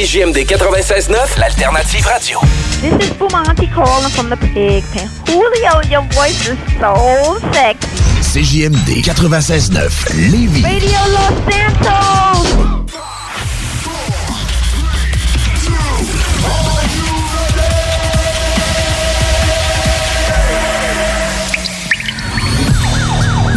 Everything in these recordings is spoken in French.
CJMD 96.9, l'alternative radio. This is Bumanti calling from the pig pen. Julio, your voice is so sexy. CJMD 96.9, Lévis. Radio Los Santos!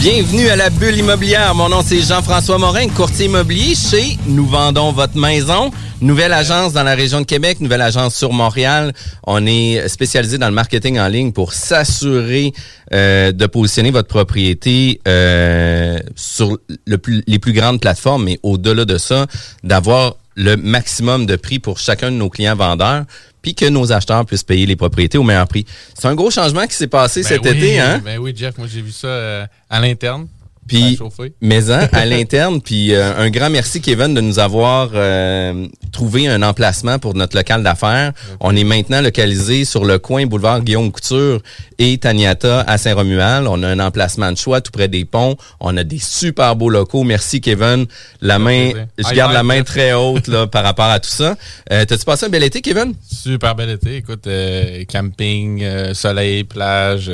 Bienvenue à la bulle immobilière. Mon nom c'est Jean-François Morin, courtier immobilier chez Nous vendons votre maison. Nouvelle agence dans la région de Québec, nouvelle agence sur Montréal. On est spécialisé dans le marketing en ligne pour s'assurer euh, de positionner votre propriété euh, sur les plus grandes plateformes, mais au-delà de ça, d'avoir le maximum de prix pour chacun de nos clients vendeurs, puis que nos acheteurs puissent payer les propriétés au meilleur prix. C'est un gros changement qui s'est passé Ben cet oui, été, hein? Ben oui, Jeff, moi j'ai vu ça euh, à l'interne. Puis, mais hein, à l'interne, puis euh, un grand merci Kevin de nous avoir euh, trouvé un emplacement pour notre local d'affaires. On est maintenant localisé sur le coin boulevard Guillaume Couture et Taniata à Saint-Romuald. On a un emplacement de choix tout près des ponts. On a des super beaux locaux. Merci Kevin. La main, je garde la main très haute là par rapport à tout ça. Euh, T'as-tu passé un bel été Kevin? Super bel été. Écoute, euh, camping, euh, soleil, plage,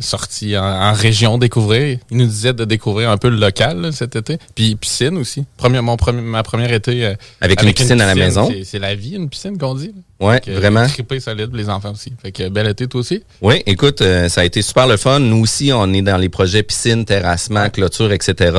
sortie en, en région découvrir. Il nous disait de découvrir un peu le local là, cet été. Puis piscine aussi. Premier, mon premier, ma première été. Avec une piscine à la maison. c'est- C'est la vie, une piscine qu'on dit. là. Que, euh, vraiment. Trippé solide pour les enfants aussi. Fait que bel été toi aussi. Oui, écoute, euh, ça a été super le fun. Nous aussi, on est dans les projets piscine, terrassement, clôture, etc.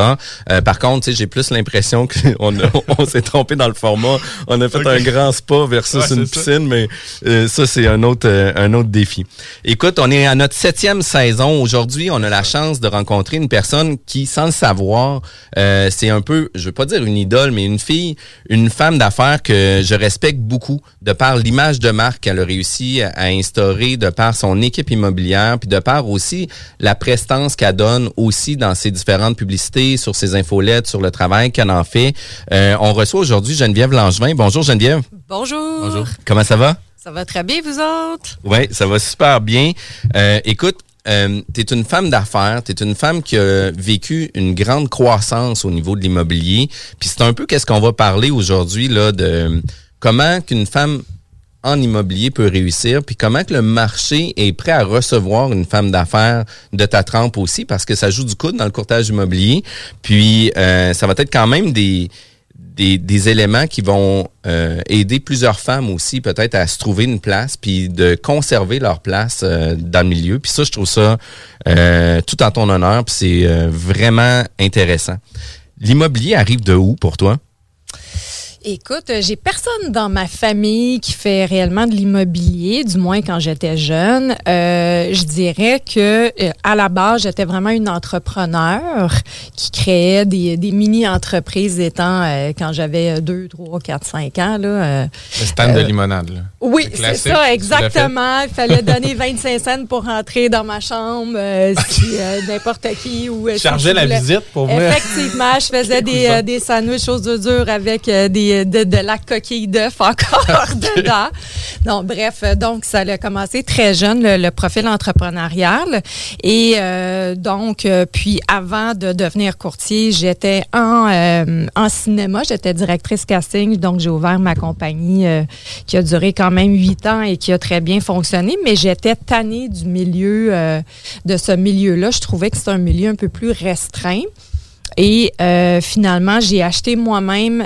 Euh, par contre, tu sais, j'ai plus l'impression qu'on on s'est trompé dans le format. On a fait un grand spa versus Ouais, une ça. piscine, mais euh, ça, c'est un autre, euh, un autre défi. Écoute, on est à notre septième saison. Aujourd'hui, on a la chance de rencontrer une personne qui, sans le savoir, euh, c'est un peu, je veux pas dire une idole, mais une fille, une femme d'affaires que je respecte beaucoup de par l'image de marque qu'elle a réussi à, à instaurer, de par son équipe immobilière, puis de par aussi la prestance qu'elle donne aussi dans ses différentes publicités, sur ses infolettes, sur le travail qu'elle en fait. Euh, on reçoit aujourd'hui Geneviève Langevin. Bonjour Geneviève. Bonjour. Bonjour. Comment ça va? Ça va très bien, vous autres? Oui, ça va super bien. Euh, écoute, euh, tu es une femme d'affaires, tu es une femme qui a vécu une grande croissance au niveau de l'immobilier. Puis c'est un peu qu'est-ce qu'on va parler aujourd'hui là de comment qu'une femme en immobilier peut réussir, puis comment que le marché est prêt à recevoir une femme d'affaires de ta trempe aussi, parce que ça joue du coude dans le courtage immobilier. Puis euh, ça va être quand même des des, éléments qui vont euh, aider plusieurs femmes aussi peut-être à se trouver une place puis de conserver leur place euh, dans le milieu. Puis ça, je trouve ça tout en ton honneur, puis c'est vraiment intéressant. L'immobilier arrive de où pour toi? Écoute, euh, j'ai personne dans ma famille qui fait réellement de l'immobilier, du moins quand j'étais jeune. Euh, je dirais que euh, à la base, j'étais vraiment une entrepreneur qui créait des, des mini-entreprises étant euh, quand j'avais 2, 3, 4, 5 ans. Là, euh, Le stand de limonade, là. Oui, C'est ça, exactement. Il fallait donner 25 cents pour rentrer dans ma chambre, euh, si euh, n'importe qui ou euh, si tu la visite pour venir. Effectivement, je faisais des, euh, des sandwichs aux œufs durs avec euh, des, de, de la coquille d'œuf encore dedans. Non, bref, euh, donc ça a commencé très jeune, le, le profil entrepreneurial. Et euh, donc, euh, puis avant de devenir courtier, j'étais en, euh, en cinéma, j'étais directrice casting, donc j'ai ouvert ma compagnie euh, qui a duré quand même huit ans et qui a très bien fonctionné, mais j'étais tannée du milieu, euh, de ce milieu-là. Je trouvais que c'était un milieu un peu plus restreint. Et euh, finalement, j'ai acheté moi-même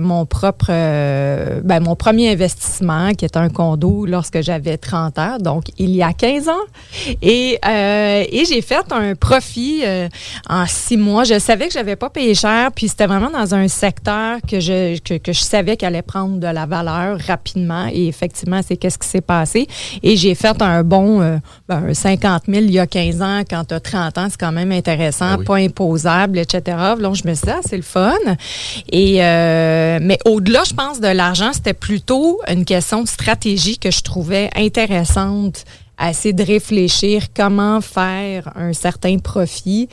mon propre, euh, ben, mon premier investissement, qui est un condo lorsque j'avais 30 ans, donc il y a 15 ans. Et, euh, et j'ai fait un profit euh, en six mois. Je savais que j'avais pas payé cher, puis c'était vraiment dans un secteur que je, que, que je savais qu'elle allait prendre de la valeur rapidement. Et effectivement, c'est qu'est-ce qui s'est passé. Et j'ai fait un bon euh, ben, un 50 000 il y a 15 ans. Quand tu as 30 ans, c'est quand même intéressant, Ah oui. pas imposable, etc. Donc, je me suis dit, ah, c'est le fun. Et, euh, mais au-delà, je pense, de l'argent, c'était plutôt une question de stratégie que je trouvais intéressante à essayer de réfléchir comment faire un certain profit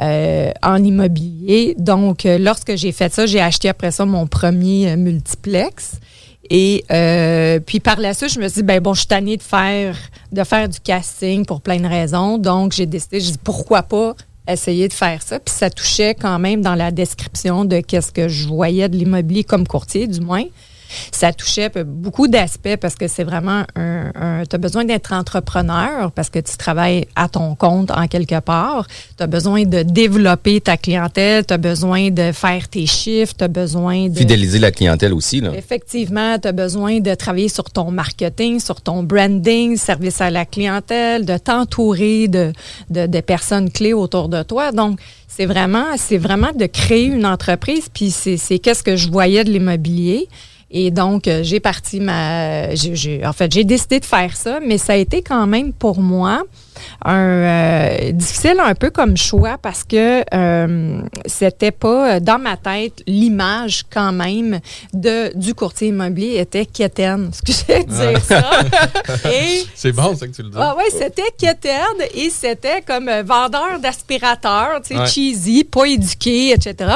euh, en immobilier. Donc, euh, lorsque j'ai fait ça, j'ai acheté après ça mon premier multiplex. Et puis par la suite, je me suis dit, ben bon, je suis tannée de faire, de faire du casting pour plein de raisons. Donc, j'ai décidé, je dis, pourquoi pas essayer de faire ça. Puis ça touchait quand même dans la description de qu'est-ce que je voyais de l'immobilier comme courtier, du moins. Ça touchait beaucoup d'aspects parce que c'est vraiment un, un tu as besoin d'être entrepreneur parce que tu travailles à ton compte en quelque part. Tu as besoin de développer ta clientèle, tu as besoin de faire tes chiffres, tu as besoin de Fidéliser la clientèle aussi. Là. Effectivement, tu as besoin de travailler sur ton marketing, sur ton branding, service à la clientèle, de t'entourer de, de, de personnes clés autour de toi. Donc, c'est vraiment, c'est vraiment de créer une entreprise. Puis c'est, c'est qu'est-ce que je voyais de l'immobilier. Et donc, euh, j'ai parti ma. en fait, j'ai décidé de faire ça, mais ça a été quand même pour moi un euh, difficile un peu comme choix parce que euh, c'était pas euh, dans ma tête l'image quand même de du courtier immobilier était quétaine. Excusez de dire ça? C'est bon, ça que tu le dis. ah ouais, c'était quétaine et c'était comme euh, vendeur d'aspirateurs, tu sais, Ouais. cheesy, pas éduqué, etc.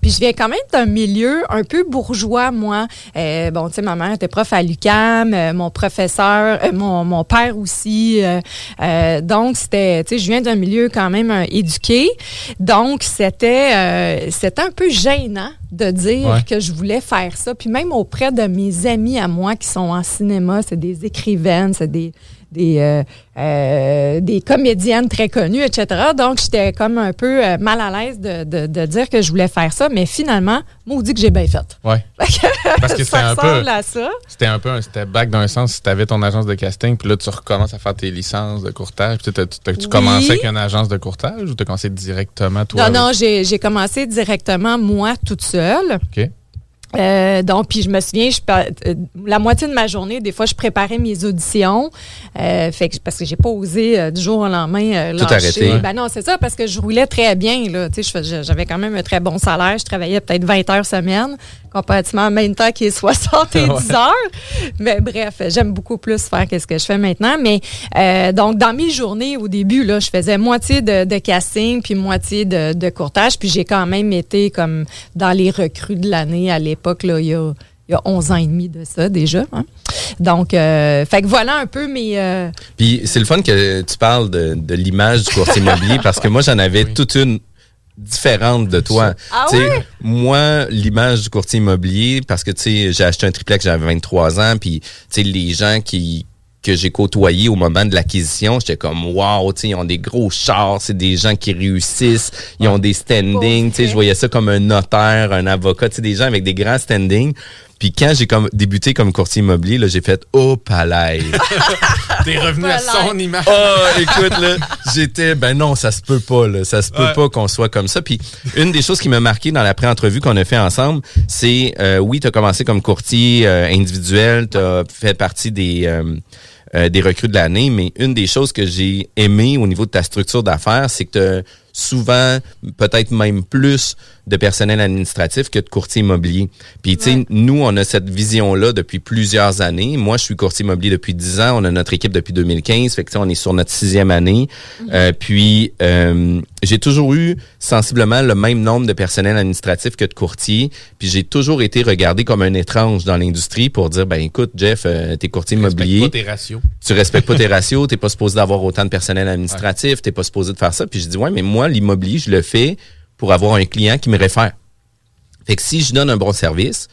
Puis je viens quand même d'un milieu un peu bourgeois, moi. Euh, bon, tu sais, ma mère était prof à l'UCAM, euh, mon professeur, euh, mon, mon père aussi. euh, euh, donc, c'était, tu sais, je viens d'un milieu quand même euh, éduqué. Donc, c'était euh, c'était un peu gênant de dire Ouais. que je voulais faire ça. Puis même auprès de mes amis à moi qui sont en cinéma, c'est des écrivaines, c'est des des euh, euh, des comédiennes très connues, etc. Donc, j'étais comme un peu euh, mal à l'aise de, de, de dire que je voulais faire ça, mais finalement, maudit que j'ai bien fait. Ouais. Parce que c'était un peu. ressemble à ça. C'était un peu un step back d'un sens si tu avais ton agence de casting, puis là, tu recommences à faire tes licences de courtage. Puis t'as- tu Oui. commençais avec une agence de courtage ou tu as commencé directement toi? Non, non, j'ai j'ai commencé directement, moi, toute seule. OK. Euh, donc, puis je me souviens, je, euh, la moitié de ma journée, des fois, je préparais mes auditions. Euh, fait que, parce que j'ai pas osé euh, du jour au lendemain euh, Tout arrêter. Ben non, c'est ça, parce que je roulais très bien. Là, j'avais quand même un très bon salaire. Je travaillais peut-être 20 heures semaine, comparativement à même temps qui est 70 heures. Mais bref, j'aime beaucoup plus faire que ce que je fais maintenant. Mais euh, donc, dans mes journées, au début, là, je faisais moitié de, de casting, puis moitié de, de courtage. Puis j'ai quand même été comme dans les recrues de l'année à l'époque, là, il y a, il y a 11 ans et demi de ça déjà. hein. Donc, euh, fait que voilà un peu mes... euh, Puis c'est le fun que tu parles de, de l'image du courtier immobilier parce que moi, j'en avais toute une différente de toi. Ah ouais? Moi, l'image du courtier immobilier, parce que tu sais, j'ai acheté un triplex, j'avais 23 ans, puis tu sais, les gens qui que j'ai côtoyés au moment de l'acquisition, j'étais comme wow, tu sais, ils ont des gros chars, c'est des gens qui réussissent, ils ont des standings, tu sais, je voyais ça comme un notaire, un avocat, tu sais, des gens avec des grands standings. Puis quand j'ai comme débuté comme courtier immobilier, là, j'ai fait oh palais. T'es revenu à son image. Oh, écoute là, j'étais ben non, ça se peut pas là, ça se peut Ouais. pas qu'on soit comme ça. Puis une des choses qui m'a marqué dans la pré-entrevue qu'on a fait ensemble, c'est euh, oui, tu as commencé comme courtier euh, individuel, tu as fait partie des euh, euh, des recrues de l'année, mais une des choses que j'ai aimé au niveau de ta structure d'affaires, c'est que souvent, peut-être même plus de personnel administratif que de courtier immobilier. Puis, tu sais, Ouais. nous, on a cette vision-là depuis plusieurs années. Moi, je suis courtier immobilier depuis 10 ans. On a notre équipe depuis 2015. Fait que, tu on est sur notre sixième année. Euh, puis, euh, j'ai toujours eu sensiblement le même nombre de personnel administratif que de courtiers. Puis, j'ai toujours été regardé comme un étrange dans l'industrie pour dire, ben écoute, Jeff, euh, t'es courtier Respecte immobilier pas tes ratios. tu respectes pas tes ratios, t'es pas supposé d'avoir autant de personnel administratif, t'es pas supposé de faire ça. Puis je dis ouais, mais moi l'immobilier, je le fais pour avoir un client qui me réfère. Fait que si je donne un bon service,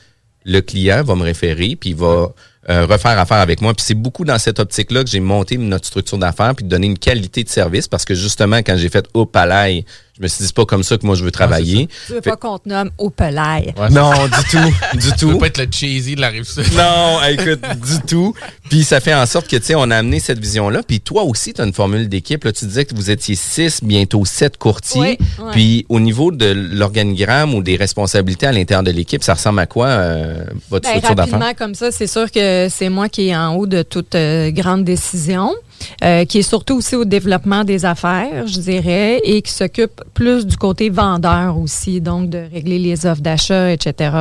le client va me référer puis va euh, refaire affaire avec moi. Puis c'est beaucoup dans cette optique-là que j'ai monté notre structure d'affaires puis de donner une qualité de service parce que justement quand j'ai fait au palais, je me suis dit c'est pas comme ça que moi je veux travailler. Tu veux pas qu'on te nomme au. Ouais, non, du tout, du Tu veux tout. pas être le cheesy de la rive sud. Non, écoute, du tout. Puis ça fait en sorte que, tu sais, on a amené cette vision-là. Puis toi aussi, tu as une formule d'équipe. Là, tu disais que vous étiez six, bientôt sept courtiers. Oui, ouais. Puis au niveau de l'organigramme ou des responsabilités à l'intérieur de l'équipe, ça ressemble à quoi, euh, votre Ben, structure d'affaires? rapidement comme ça, c'est sûr que c'est moi qui est en haut de toute euh, grande décision, euh, qui est surtout aussi au développement des affaires, je dirais, et qui s'occupe plus du côté vendeur aussi, donc de régler les offres d'achat, etc.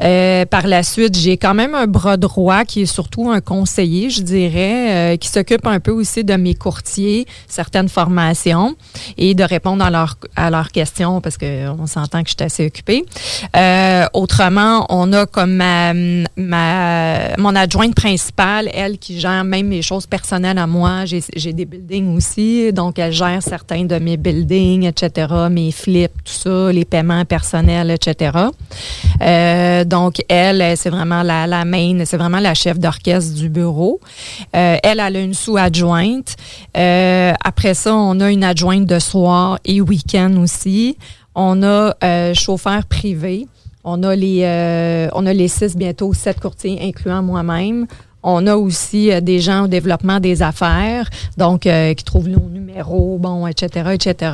Euh, par la suite, j'ai quand même un bras droit qui est surtout un conseiller, je dirais, euh, qui s'occupe un peu aussi de mes courtiers, certaines formations et de répondre à leurs à leurs questions parce qu'on s'entend que je suis assez occupée. Euh, autrement, on a comme ma, ma mon adjointe principale, elle qui gère même mes choses personnelles à moi. J'ai j'ai des buildings aussi, donc elle gère certains de mes buildings, etc., mes flips, tout ça, les paiements personnels, etc. Euh, donc elle, c'est vraiment la, main, c'est vraiment la chef d'orchestre du bureau. Euh, elle, elle a une sous-adjointe. Euh, après ça, on a une adjointe de soir et week-end aussi. On a chauffeur privé. On a les on a les six, bientôt sept courtiers, incluant moi-même. On a aussi euh, des gens au développement des affaires, donc euh, qui trouvent nos numéros, bon, etc., etc.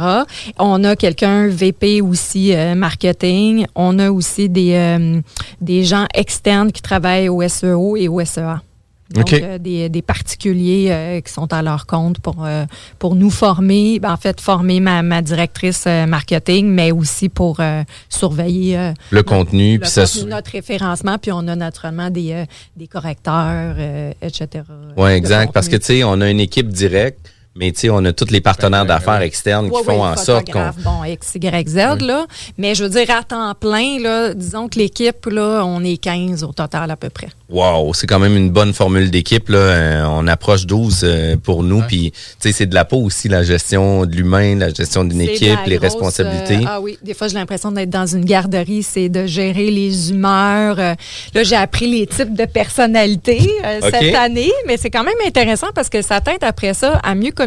On a quelqu'un VP aussi euh, marketing. On a aussi des des gens externes qui travaillent au SEO et au SEA. Donc, OK. euh, des, des particuliers euh, qui sont à leur compte pour, euh, pour nous former, ben, en fait, former ma, ma directrice euh, marketing, mais aussi pour euh, surveiller euh, Le contenu, le puis ça. contenu, notre référencement, puis on a naturellement des, euh, des correcteurs, euh, etc. Ouais, de exact. Parce que, tu sais, on a une équipe directe, mais tu sais, on a tous les partenaires Ben, ben, d'affaires ouais. externes qui Ouais, font ouais, en sorte qu'on. Bon, X, Y, Z, là. Mais je veux dire, à temps plein, là, disons que l'équipe, là, on est 15 au total à peu près. Wow, c'est quand même une bonne formule d'équipe. Là. Euh, on approche 12 euh, pour nous. Puis, tu sais, c'est de la peau aussi, la gestion de l'humain, la gestion d'une équipe, les grosse, responsabilités. euh, ah oui, des fois, j'ai l'impression d'être dans une garderie, c'est de gérer les humeurs. Là, j'ai appris les types de personnalités euh, cette année, mais c'est quand même intéressant parce que ça t'aide après ça à mieux communiquer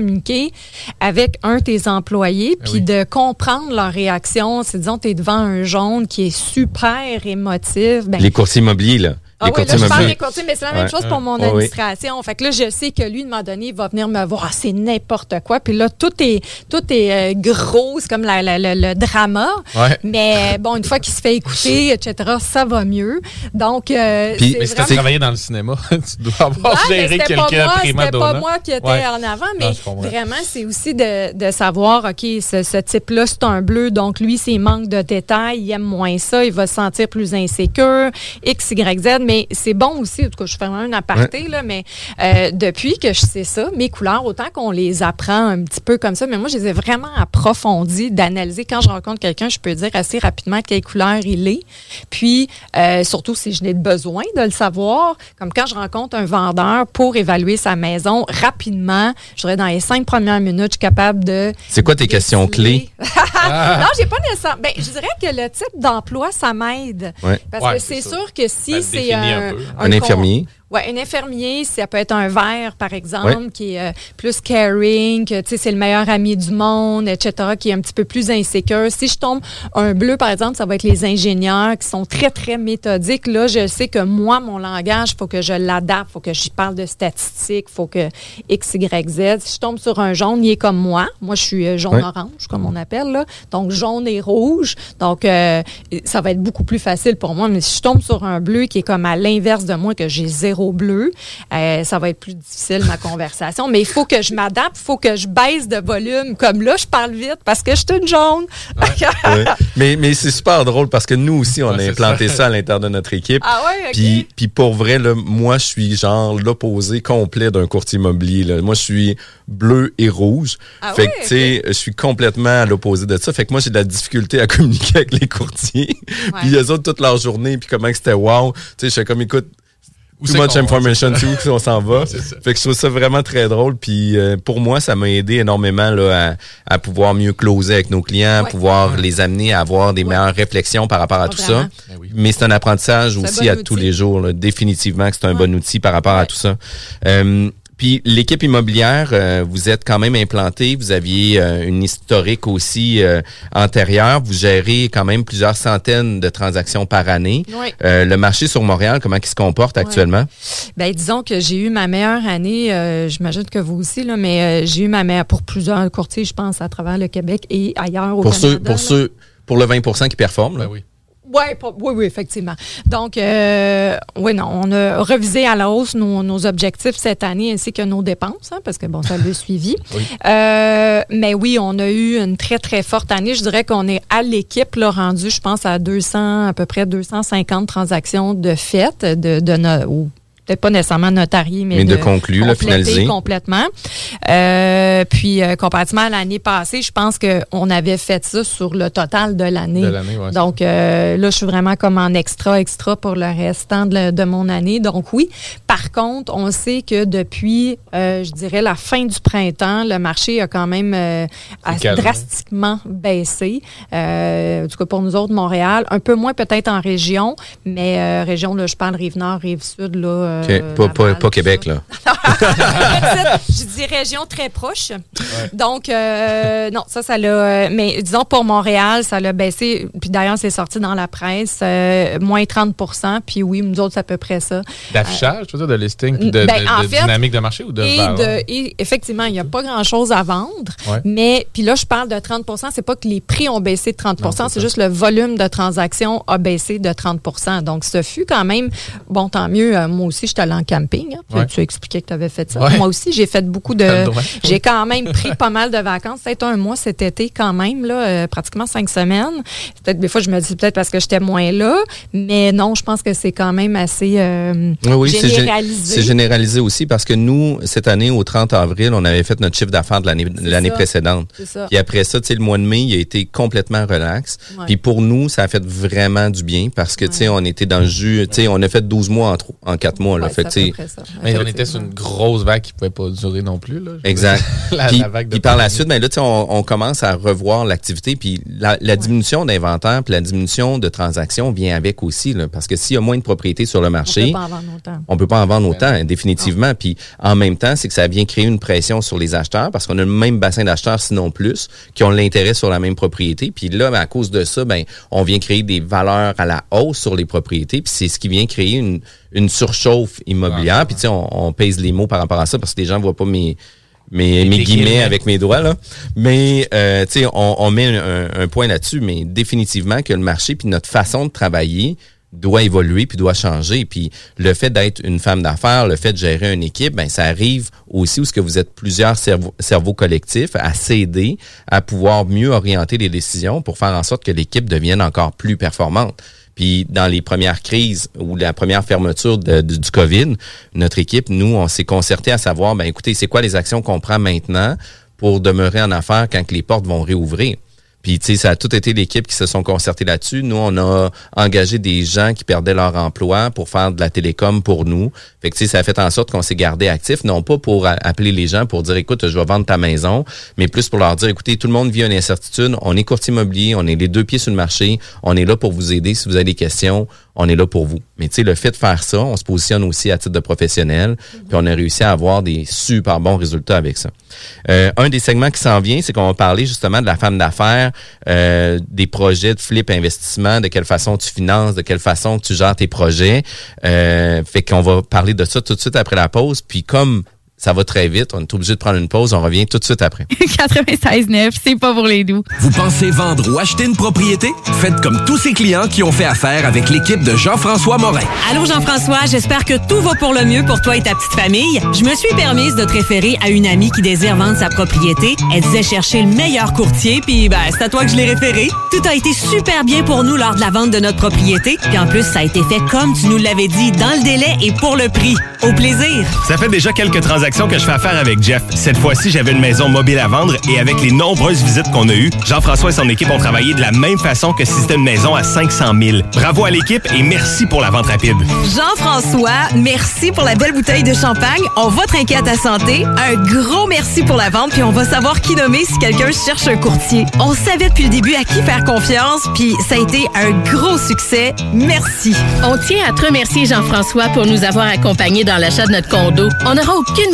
avec un de tes employés, puis oui. de comprendre leur réaction. C'est, disons, tu es devant un jaune qui est super émotif. Ben, Les courtiers immobiliers, là. Ah oui, là, je parle des courtiers, mais c'est la même Ouais. chose pour mon Ouais, ouais. administration. Fait que là, je sais que lui, de moment donné, il va venir me voir, Ah, c'est n'importe quoi. Puis là, tout est, tout est euh, gros, c'est comme la- la- la- le drama. Ouais. Mais bon, une fois qu'il se fait écouter, etc., ça va mieux. Donc, euh, Puis- Mais si vraiment- travaillé dans le cinéma, tu dois avoir Ouais, géré c'était pas quelqu'un moi, prima C'était pas moi qui était Ouais. en avant, mais Non, vraiment, c'est aussi de, de savoir, OK, ce, ce type-là, c'est un bleu, donc lui, s'il manque de détails, il aime moins ça, il va se sentir plus insécure, X, Y, Z, mais c'est bon aussi, en tout cas, je fais vraiment un aparté, là, mais euh, depuis que je sais ça, mes couleurs, autant qu'on les apprend un petit peu comme ça, mais moi, je les ai vraiment approfondies, d'analyser. Quand je rencontre quelqu'un, je peux dire assez rapidement quelle couleur il est. Puis, euh, surtout si je n'ai besoin de le savoir, comme quand je rencontre un vendeur pour évaluer sa maison rapidement, je dirais dans les cinq premières minutes, je suis capable de. C'est quoi tes questions clés? non, j'ai pas nécessairement. Ben, je dirais que le type d'emploi, ça m'aide. Ouais. Parce Ouais, que c'est ça. sûr que si c'est définit un, un peu. Un con- infirmier? Oui, un infirmier, ça peut être un vert, par exemple, qui est euh, plus caring, que tu sais, c'est le meilleur ami du monde, etc., qui est un petit peu plus insécure. Si je tombe un bleu, par exemple, ça va être les ingénieurs qui sont très, très méthodiques. Là, je sais que moi, mon langage, il faut que je l'adapte, il faut que je parle de statistiques, il faut que X, Y, Z. Si je tombe sur un jaune, il est comme moi. Moi, je suis euh, jaune-orange, comme on appelle, là. Donc, jaune et rouge. Donc, euh, ça va être beaucoup plus facile pour moi. Mais si je tombe sur un bleu qui est comme à l'inverse de moi, que j'ai zéro au bleu, euh, ça va être plus difficile ma conversation. Mais il faut que je m'adapte, il faut que je baisse de volume. Comme là, je parle vite parce que je suis une jaune. Mais, mais c'est super drôle parce que nous aussi, on a implanté ça. à l'intérieur de notre équipe. Ah. Puis, puis pour vrai, là, moi, je suis genre l'opposé complet d'un courtier immobilier. Là. Moi, je suis bleu et rouge. Ah fait que, tu sais, je suis complètement à l'opposé de ça. Fait que moi, j'ai de la difficulté à communiquer avec les courtiers. puis eux autres, toute leur journée, puis comment que c'était wow. Tu sais, je suis comme, écoute, too much va, information, too, si on s'en va. Fait que je trouve ça vraiment très drôle. Puis euh, pour moi, ça m'a aidé énormément là, à, à pouvoir mieux closer avec nos clients, Ouais. pouvoir les amener à avoir des meilleures réflexions par rapport à tout vraiment. ça. Ben oui. Mais c'est un apprentissage aussi bon à outil. tous les jours. là. Définitivement que c'est un Ouais. bon outil par rapport à tout ça. Euh, puis l'équipe immobilière, euh, vous êtes quand même implanté, vous aviez euh, une historique aussi euh, antérieure, vous gérez quand même plusieurs centaines de transactions par année. Oui. Euh, le marché sur Montréal, comment il se comporte actuellement? Ben, disons que j'ai eu ma meilleure année, euh, j'imagine que vous aussi, là, mais euh, j'ai eu ma meilleure pour plusieurs courtiers, je pense, à travers le Québec et ailleurs au Pour Canada. ceux, pour là. ceux, pour le 20% qui performent. là. Ben oui. Ouais, oui, oui, effectivement. Donc, euh, oui, non, on a revisé à la hausse nos, nos objectifs cette année ainsi que nos dépenses, hein, parce que, bon, ça l'a suivi. Oui. Euh, mais oui, on a eu une très, très forte année. Je dirais qu'on est à l'équipe, là, rendu, je pense, à 200, à peu près 250 transactions de fait, de, de no- ou peut-être pas nécessairement notariées, mais, Mais de conclus, là, complétées finalisées. complètement. Euh, puis, euh, comparativement à l'année passée, je pense qu'on avait fait ça sur le total de l'année. De ouais, Donc, euh, là, je suis vraiment comme en extra, extra pour le restant de, de mon année. Donc, oui. Par contre, on sait que depuis, euh, je dirais, la fin du printemps, le marché a quand même euh, a drastiquement baissé. Euh, en tout cas, pour nous autres, Montréal, un peu moins peut-être en région, mais euh, région, là, je parle Rive-Nord, Rive-Sud, là. Euh. Pas, Laval, Québec, ça. là. je dis région très proche. Donc, euh, non, ça, ça l'a. euh, Mais disons, pour Montréal, ça l'a baissé. Puis d'ailleurs, c'est sorti dans la presse, euh, moins 30% Puis oui, nous autres, c'est à peu près ça. D'affichage, tu veux dire, de listing, puis de, Ben, de- en de fait, dynamique de marché ou de Et, de, et effectivement, il n'y a pas grand-chose à vendre. Ouais. Mais, puis là, je parle de 30% c'est pas que les prix ont baissé de 30 Non, c'est juste le volume de transactions a baissé de 30% Donc, ce fut quand même, bon, tant mieux. euh, moi aussi, j'étais allée en camping. hein. Tu- Ouais. Tu as expliqué que tu avais fait ça. Ouais. Moi aussi, j'ai fait beaucoup de. J'ai quand même pris pas mal de vacances. Peut-être un mois cet été, quand même, là, euh, pratiquement cinq semaines. Peut-être des fois, je me dis peut-être parce que j'étais moins là. Mais non, je pense que c'est quand même assez euh, Oui, généralisé. C'est généralisé aussi parce que nous, cette année, au 30 avril, on avait fait notre chiffre d'affaires de l'année précédente. C'est ça. Puis après ça, tu sais, le mois de mai, il a été complètement relax. Ouais. Puis pour nous, ça a fait vraiment du bien parce que, tu sais, Ouais. on était dans le jus. Tu sais, on a fait 12 mois en, en 4 mois. Là. Ouais, fait ça. Mais on était sur une grosse vague qui pouvait pas durer non plus. Là, Exact. la, puis, la vague de puis par la suite, ben là, tu sais, on, on commence à revoir l'activité. Puis la, la diminution d'inventaire puis la diminution de transactions vient avec aussi. Là, parce que s'il y a moins de propriétés sur le On marché, peut pas en vendre autant. on peut pas en vendre autant, définitivement. Puis en même temps, c'est que ça vient créer une pression sur les acheteurs parce qu'on a le même bassin d'acheteurs, sinon plus, qui ont l'intérêt sur la même propriété. Puis là, ben, à cause de ça, ben, on vient créer des valeurs à la hausse sur les propriétés. Puis c'est ce qui vient créer une, une surchauffe immobilière. Puis tu sais, on, on pèse les mots par rapport à ça parce que les gens voient pas mes mes, mes guillemets. avec mes doigts là. Mais euh, tu sais, on, on met un, un point là-dessus, mais définitivement que le marché puis notre façon de travailler doit évoluer puis doit changer. Puis le fait d'être une femme d'affaires, le fait de gérer une équipe, ben ça arrive aussi où ce que vous êtes plusieurs cerveaux, cerveaux collectifs à s'aider, à pouvoir mieux orienter les décisions pour faire en sorte que l'équipe devienne encore plus performante. Puis dans les premières crises ou la première fermeture du, COVID, notre équipe, nous, on s'est concerté à savoir, ben écoutez, c'est quoi les actions qu'on prend maintenant pour demeurer en affaires quand les portes vont réouvrir? Puis, tu sais, ça a tout été l'équipe qui se sont concertés là-dessus. Nous, on a engagé des gens qui perdaient leur emploi pour faire de la télécom pour nous. Fait que, tu sais, ça a fait en sorte qu'on s'est gardé actif, non pas pour appeler les gens pour dire, écoute, je vais vendre ta maison, mais plus pour leur dire, écoutez, tout le monde vit une incertitude. On est courtier immobilier, on est les deux pieds sur le marché. On est là pour vous aider. Si vous avez des questions, on est là pour vous. Mais tu sais, le fait de faire ça, on se positionne aussi à titre de professionnel, puis on a réussi à avoir des super bons résultats avec ça. Euh, un des segments qui s'en vient, c'est qu'on va parler justement de la femme d'affaires, euh, des projets de flip investissement, de quelle façon tu finances, de quelle façon tu gères tes projets. Euh, fait qu'on va parler de ça tout de suite après la pause. Puis comme ça va très vite, on est obligé de prendre une pause, on revient tout de suite après. 96.9, c'est pas pour les doux. Vous pensez vendre ou acheter une propriété? Faites comme tous ces clients qui ont fait affaire avec l'équipe de Jean-François Morin. Allô Jean-François, j'espère que tout va pour le mieux pour toi et ta petite famille. Je me suis permise de te référer à une amie qui désire vendre sa propriété. Elle disait chercher le meilleur courtier, puis ben, c'est à toi que je l'ai référé. Tout a été super bien pour nous lors de la vente de notre propriété, puis en plus, ça a été fait comme tu nous l'avais dit, dans le délai et pour le prix. Au plaisir! Ça fait déjà quelques transactions que je fais affaire avec Jeff. Cette fois-ci, j'avais une maison mobile à vendre et avec les nombreuses visites qu'on a eues, Jean-François et son équipe ont travaillé de la même façon que si c'était une maison à 500 000. Bravo à l'équipe et merci pour la vente rapide. Jean-François, merci pour la belle bouteille de champagne. On va trinquer à ta santé. Un gros merci pour la vente, puis on va savoir qui nommer si quelqu'un cherche un courtier. On savait depuis le début à qui faire confiance, puis ça a été un gros succès. Merci. On tient à te remercier, Jean-François, pour nous avoir accompagnés dans l'achat de notre condo. On n'aura aucune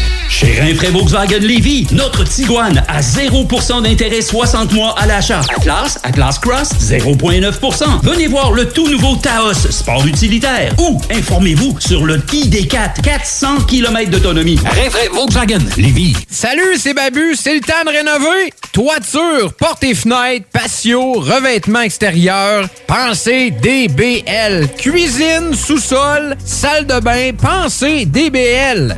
Chez Rinfraie Volkswagen Lévy, notre Tiguan à 0% d'intérêt 60 mois à l'achat. Atlas, Atlas Cross, 0,9%. Venez voir le tout nouveau Taos, sport utilitaire. Ou informez-vous sur le ID4, 400 km d'autonomie. Rinfraie Volkswagen Lévy. Salut, c'est Babu, c'est le temps de rénover. Toiture, portes et fenêtres, patio, revêtement extérieur, pensez DBL. Cuisine, sous-sol, salle de bain, pensez DBL.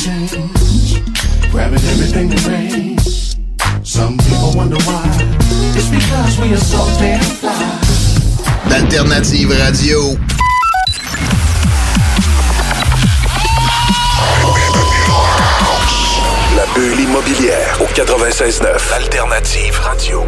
paupiètes. Grabbing everything that rains. Some people wonder why. It's because we are soft and fly. D'Alternative Radio. La bulle immobilière au 96.9 Alternative Radio.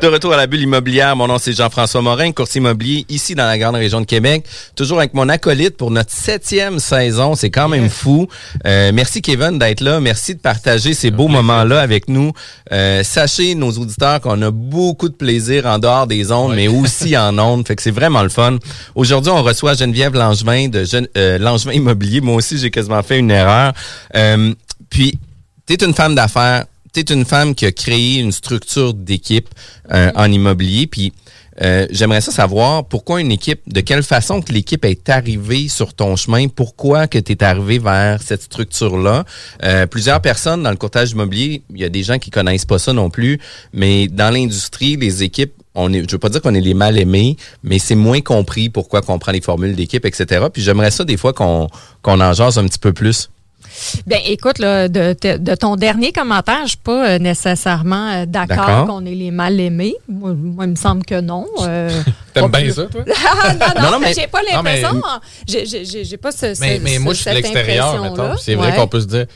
De retour à la bulle immobilière, mon nom c'est Jean-François Morin, courtier immobilier ici dans la grande région de Québec. Toujours avec mon acolyte pour notre septième saison, c'est quand même fou. Euh, merci Kevin d'être là, merci de partager ces beaux moments-là avec nous. Euh, sachez nos auditeurs qu'on a beaucoup de plaisir en dehors des ondes, mais aussi en ondes, fait que c'est vraiment le fun. Aujourd'hui, on reçoit Geneviève Langevin de Gen- euh, Langevin Immobilier. Moi aussi, j'ai quasiment fait une erreur. Euh, puis, tu es une femme d'affaires tu es une femme qui a créé une structure d'équipe euh, en immobilier, puis euh, j'aimerais ça savoir pourquoi une équipe, de quelle façon que l'équipe est arrivée sur ton chemin, pourquoi que tu es arrivé vers cette structure-là. Euh, plusieurs personnes dans le courtage immobilier, il y a des gens qui connaissent pas ça non plus, mais dans l'industrie, les équipes, on est, je veux pas dire qu'on est les mal aimés, mais c'est moins compris pourquoi qu'on prend les formules d'équipe, etc. Puis j'aimerais ça des fois qu'on qu'on en jase un petit peu plus. Bien, écoute, là, de, de- ton dernier commentaire, je suis pas euh, nécessairement euh, d'accord qu'on est les mal aimés. Moi, moi, il me semble que non. Euh, T'aimes bien plus- ça, toi? Ah, non, non, Non, mais- j'ai pas l'impression. J'ai- J'ai j'ai pas ce, Mais, ce- mais moi, je suis de l'extérieur, mettons. C'est vrai Ouais. qu'on peut se dire.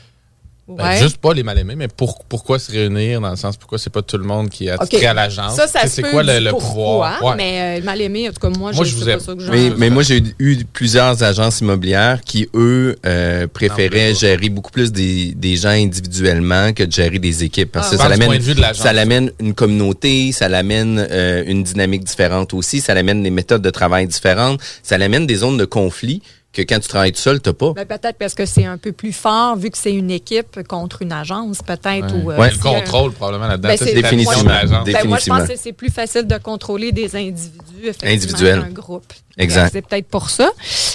Ben, Ouais. juste pas les mal aimés, mais pour- pourquoi se réunir dans le sens pourquoi c'est pas tout le monde qui est attitré OK. à l'agence? Ça, ça C'est peut quoi le, le pouvoir? Ouais. Mais euh, mal aimé, en tout cas, moi, Moi, je vous pas ça que je Mais, mais moi, j'ai eu, eu plusieurs agences immobilières qui, eux, euh, préféraient gérer beaucoup plus des, des gens individuellement que de gérer des équipes. Parce Ah, que ça l'amène, ça l'amène une communauté, ça l'amène euh, une dynamique différente aussi, ça l'amène des méthodes de travail différentes, ça l'amène des zones de conflit que quand tu travailles tout seul, t'as pas. Ben, peut-être parce que c'est un peu plus fort, vu que c'est une équipe contre une agence, peut-être. ou, euh, Ouais. Le a un- contrôle, probablement, là-dedans. Ben, c'est- Définitivement. Ben, moi, je pense que c'est plus facile de contrôler des individus, effectivement, Individuels. qu'un groupe. Exact. C'est peut-être pour ça.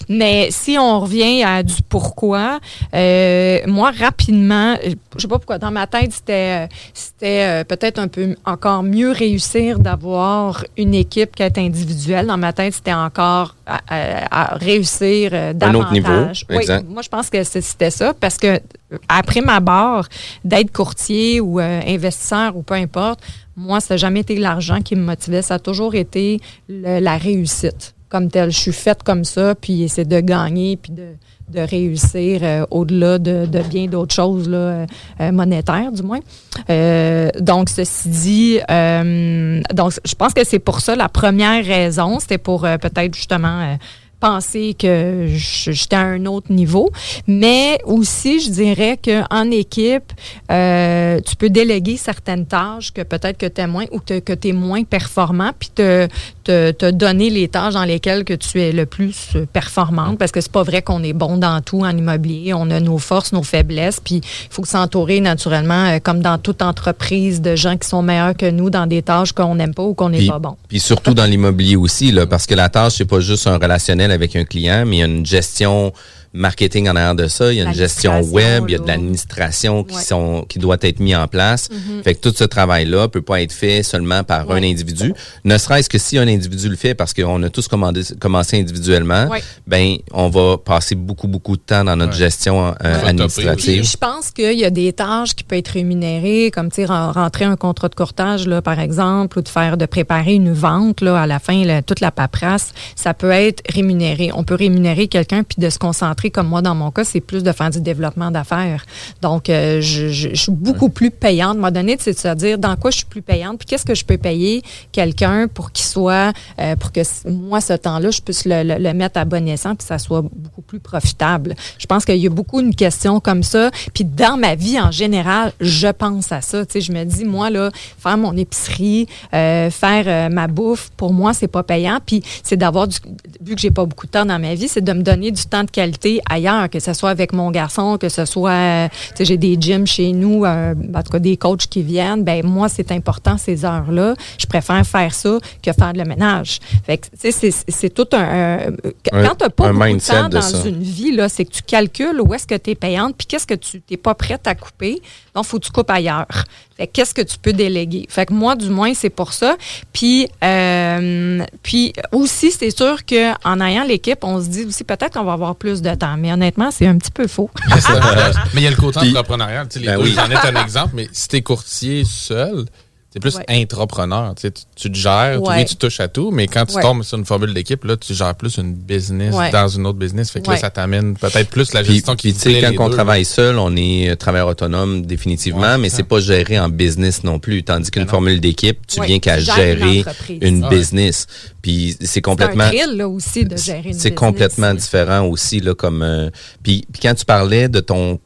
Mais si on revient à du pourquoi, euh, moi, rapidement, euh, je sais pas pourquoi, dans ma tête, c'était euh, c'était euh, peut-être un peu encore mieux réussir d'avoir une équipe qu'être individuelle. Dans ma tête, c'était encore à, à- à réussir euh, Un davantage. autre niveau, Oui, exact. moi, je pense que c'était ça parce que après ma barre d'être courtier ou euh, investisseur ou peu importe, moi, ça n'a jamais été l'argent qui me motivait. Ça a toujours été le- la réussite comme telle. Je suis faite comme ça, puis c'est de gagner, puis de, de réussir euh, au-delà de, de bien d'autres choses là, euh, euh, monétaires, du moins. Euh, donc, ceci dit, euh, donc je pense que c'est pour ça la première raison, c'était pour euh, peut-être justement penser que j'étais à un autre niveau. Mais aussi, je dirais qu'en équipe, euh, tu peux déléguer certaines tâches que peut-être que tu es moins ou que, que tu es moins performant, puis te, te, te donner les tâches dans lesquelles que tu es le plus performante, parce que c'est pas vrai qu'on est bon dans tout en immobilier. On a nos forces, nos faiblesses, puis il faut s'entourer naturellement, euh, comme dans toute entreprise, de gens qui sont meilleurs que nous dans des tâches qu'on n'aime pas ou qu'on n'est pas bon. puis surtout dans l'immobilier aussi, là, parce que la tâche, c'est pas juste un relationnel avec un client, mais il y a une gestion marketing en arrière de ça, il y a une gestion web, il y a de là. l'administration qui Ouais. sont qui doit être mis en place. Mhm. Fait que tout ce travail-là peut pas être fait seulement par un individu. Ne serait-ce que si un individu le fait, parce qu'on a tous commandé, commencé individuellement, Ouais. ben on va passer beaucoup beaucoup de temps dans notre gestion euh, Puis, administrative. je pense qu'il y a des tâches qui peuvent être rémunérées, comme tu rentrer un contrat de courtage, là, par exemple, ou de faire, de préparer une vente là, à la fin, là, toute la paperasse, ça peut être rémunéré. On peut rémunérer quelqu'un puis de se concentrer, comme moi dans mon cas, c'est plus de faire du développement d'affaires. Donc, euh, je, suis beaucoup plus payante. À moment donné, c'est se dire dans quoi je suis plus payante, puis qu'est-ce que je peux payer quelqu'un pour qu'il soit, euh, pour que moi, ce temps-là, je puisse le, mettre à bon escient puis ça soit beaucoup plus profitable. Je pense qu'il y a beaucoup une question comme ça. Puis dans ma vie en général, je pense à ça. Tu je me dis, moi, là, faire mon épicerie, euh, faire ma bouffe, pour moi, c'est pas payant. Puis c'est d'avoir du, vu que j'ai pas beaucoup de temps dans ma vie, c'est de me donner du temps de qualité ailleurs, que ce soit avec mon garçon, que ce soit, euh, tu sais, j'ai des gyms chez nous, euh, en tout cas des coachs qui viennent. Ben moi, c'est important ces heures-là. Je préfère faire ça que faire le ménage. Fait que, tu sais, c'est- tout un. quand t'as pas un beaucoup de temps de dans une vie, là, c'est que tu calcules où est-ce que tu es payante, puis qu'est-ce que tu n'es pas prête à couper. Donc, faut que tu coupes ailleurs. Fait que qu'est-ce que tu peux déléguer? Fait que moi, du moins, c'est pour ça. Puis, euh, puis aussi, c'est sûr qu'en ayant l'équipe, on se dit aussi peut-être qu'on va avoir plus de temps. Mais honnêtement, c'est un petit peu faux. Mais il y a le côté entrepreneurial. Tu sais, Ben oui. J'en ai un exemple, mais si t'es courtier seul, c'est plus Ouais. intrapreneur. Tu, sais, tu, tu te gères, Ouais. oui, tu touches à tout, mais quand tu Ouais. tombes sur une formule d'équipe, là, tu gères plus une business Ouais. dans une autre business. Fait que Ouais. là, ça t'amène peut-être plus la Puis, gestion qui puis, tu sais, plaît quand les on deux, travaille seul, on est euh, travailleur autonome définitivement, Ouais, mais c'est c'est pas géré en business non plus. Tandis qu'une formule d'équipe, tu Ouais, viens qu'à une gérer entreprise. une ouais. business. Puis c'est C'est un complètement, thrill, là, aussi, de gérer une c'est complètement différent aussi là comme. euh, puis, puis quand tu parlais de ton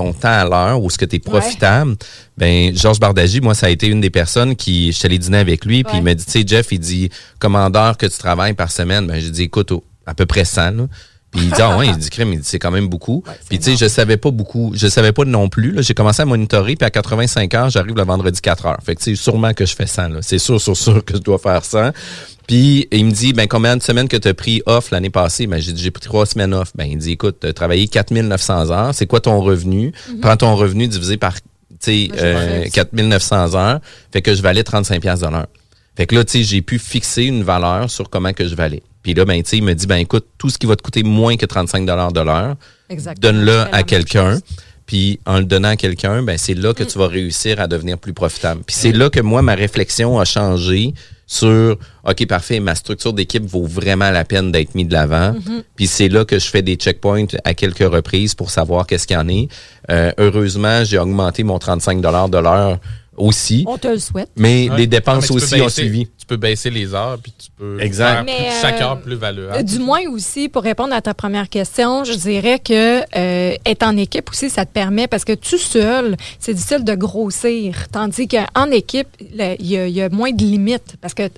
ton temps à l'heure ou ce que tu es profitable, ben Georges Bardagy, moi ça a été une des personnes qui je suis allé dîner avec lui puis il m'a dit tu sais Jeff, il dit commandeur que tu travailles par semaine, ben j'ai dit écoute à peu près 100 là. Puis il dit ah ouais, il dit crème, il dit c'est quand même beaucoup. puis tu sais je savais pas beaucoup, je savais pas non plus là, j'ai commencé à monitorer puis à 85 heures, j'arrive le vendredi 4 heures. Fait que tu sais sûrement que je fais 100 là, c'est sûr sûr sûr que je dois faire 100. Puis il me dit ben combien de semaines que tu as pris off l'année passée? Ben j'ai dit j'ai pris trois semaines off. Ben il dit écoute, tu as travaillé 4900 heures, c'est quoi ton revenu? Prends ton revenu divisé par tu sais euh, fait. 4900 heures, fait que je valais 35 pièces de l'heure. Fait que là tu sais j'ai pu fixer une valeur sur comment que je valais. Puis là ben tu sais il me dit ben écoute, tout ce qui va te coûter moins que 35 dollars de l'heure, donne-le à quelqu'un. Puis en le donnant à quelqu'un, ben c'est là que tu vas réussir à devenir plus profitable. Puis c'est là que moi ma réflexion a changé sur OK, parfait, ma structure d'équipe vaut vraiment la peine d'être mis de l'avant. Mhm. Puis c'est là que je fais des checkpoints à quelques reprises pour savoir qu'est-ce qu'il y en est. Euh, heureusement, j'ai augmenté mon 35 de l'heure aussi. On te le souhaite. Mais Ouais. les Non, dépenses mais aussi ont suivi. Tu peux baisser les heures, puis tu peux Exact. faire Mais, plus- euh, chaque heure plus valuable. Du moins aussi, pour répondre à ta première question, je dirais que euh, être en équipe aussi, ça te permet, parce que tout seul, c'est difficile de grossir. Tandis qu'en équipe, il y, a- il y a moins de limites. Parce que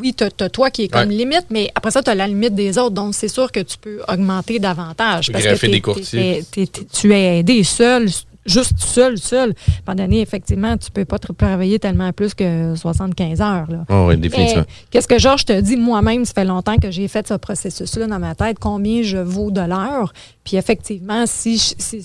oui, tu as, toi qui est comme Ouais. limite, mais après ça, tu as la limite des autres. Donc, c'est sûr que tu peux augmenter davantage. Tu peux parce que des courtiers. tu es aidé seul juste seul, seul. Pendant l'année, effectivement, tu peux pas te travailler tellement plus que 75 heures. Là. Oh, oui, définitivement. Mais Qu'est-ce que Georges te dit? Moi-même, ça fait longtemps que j'ai fait ce processus-là dans ma tête, combien je vaux de l'heure? Puis effectivement, si je, si-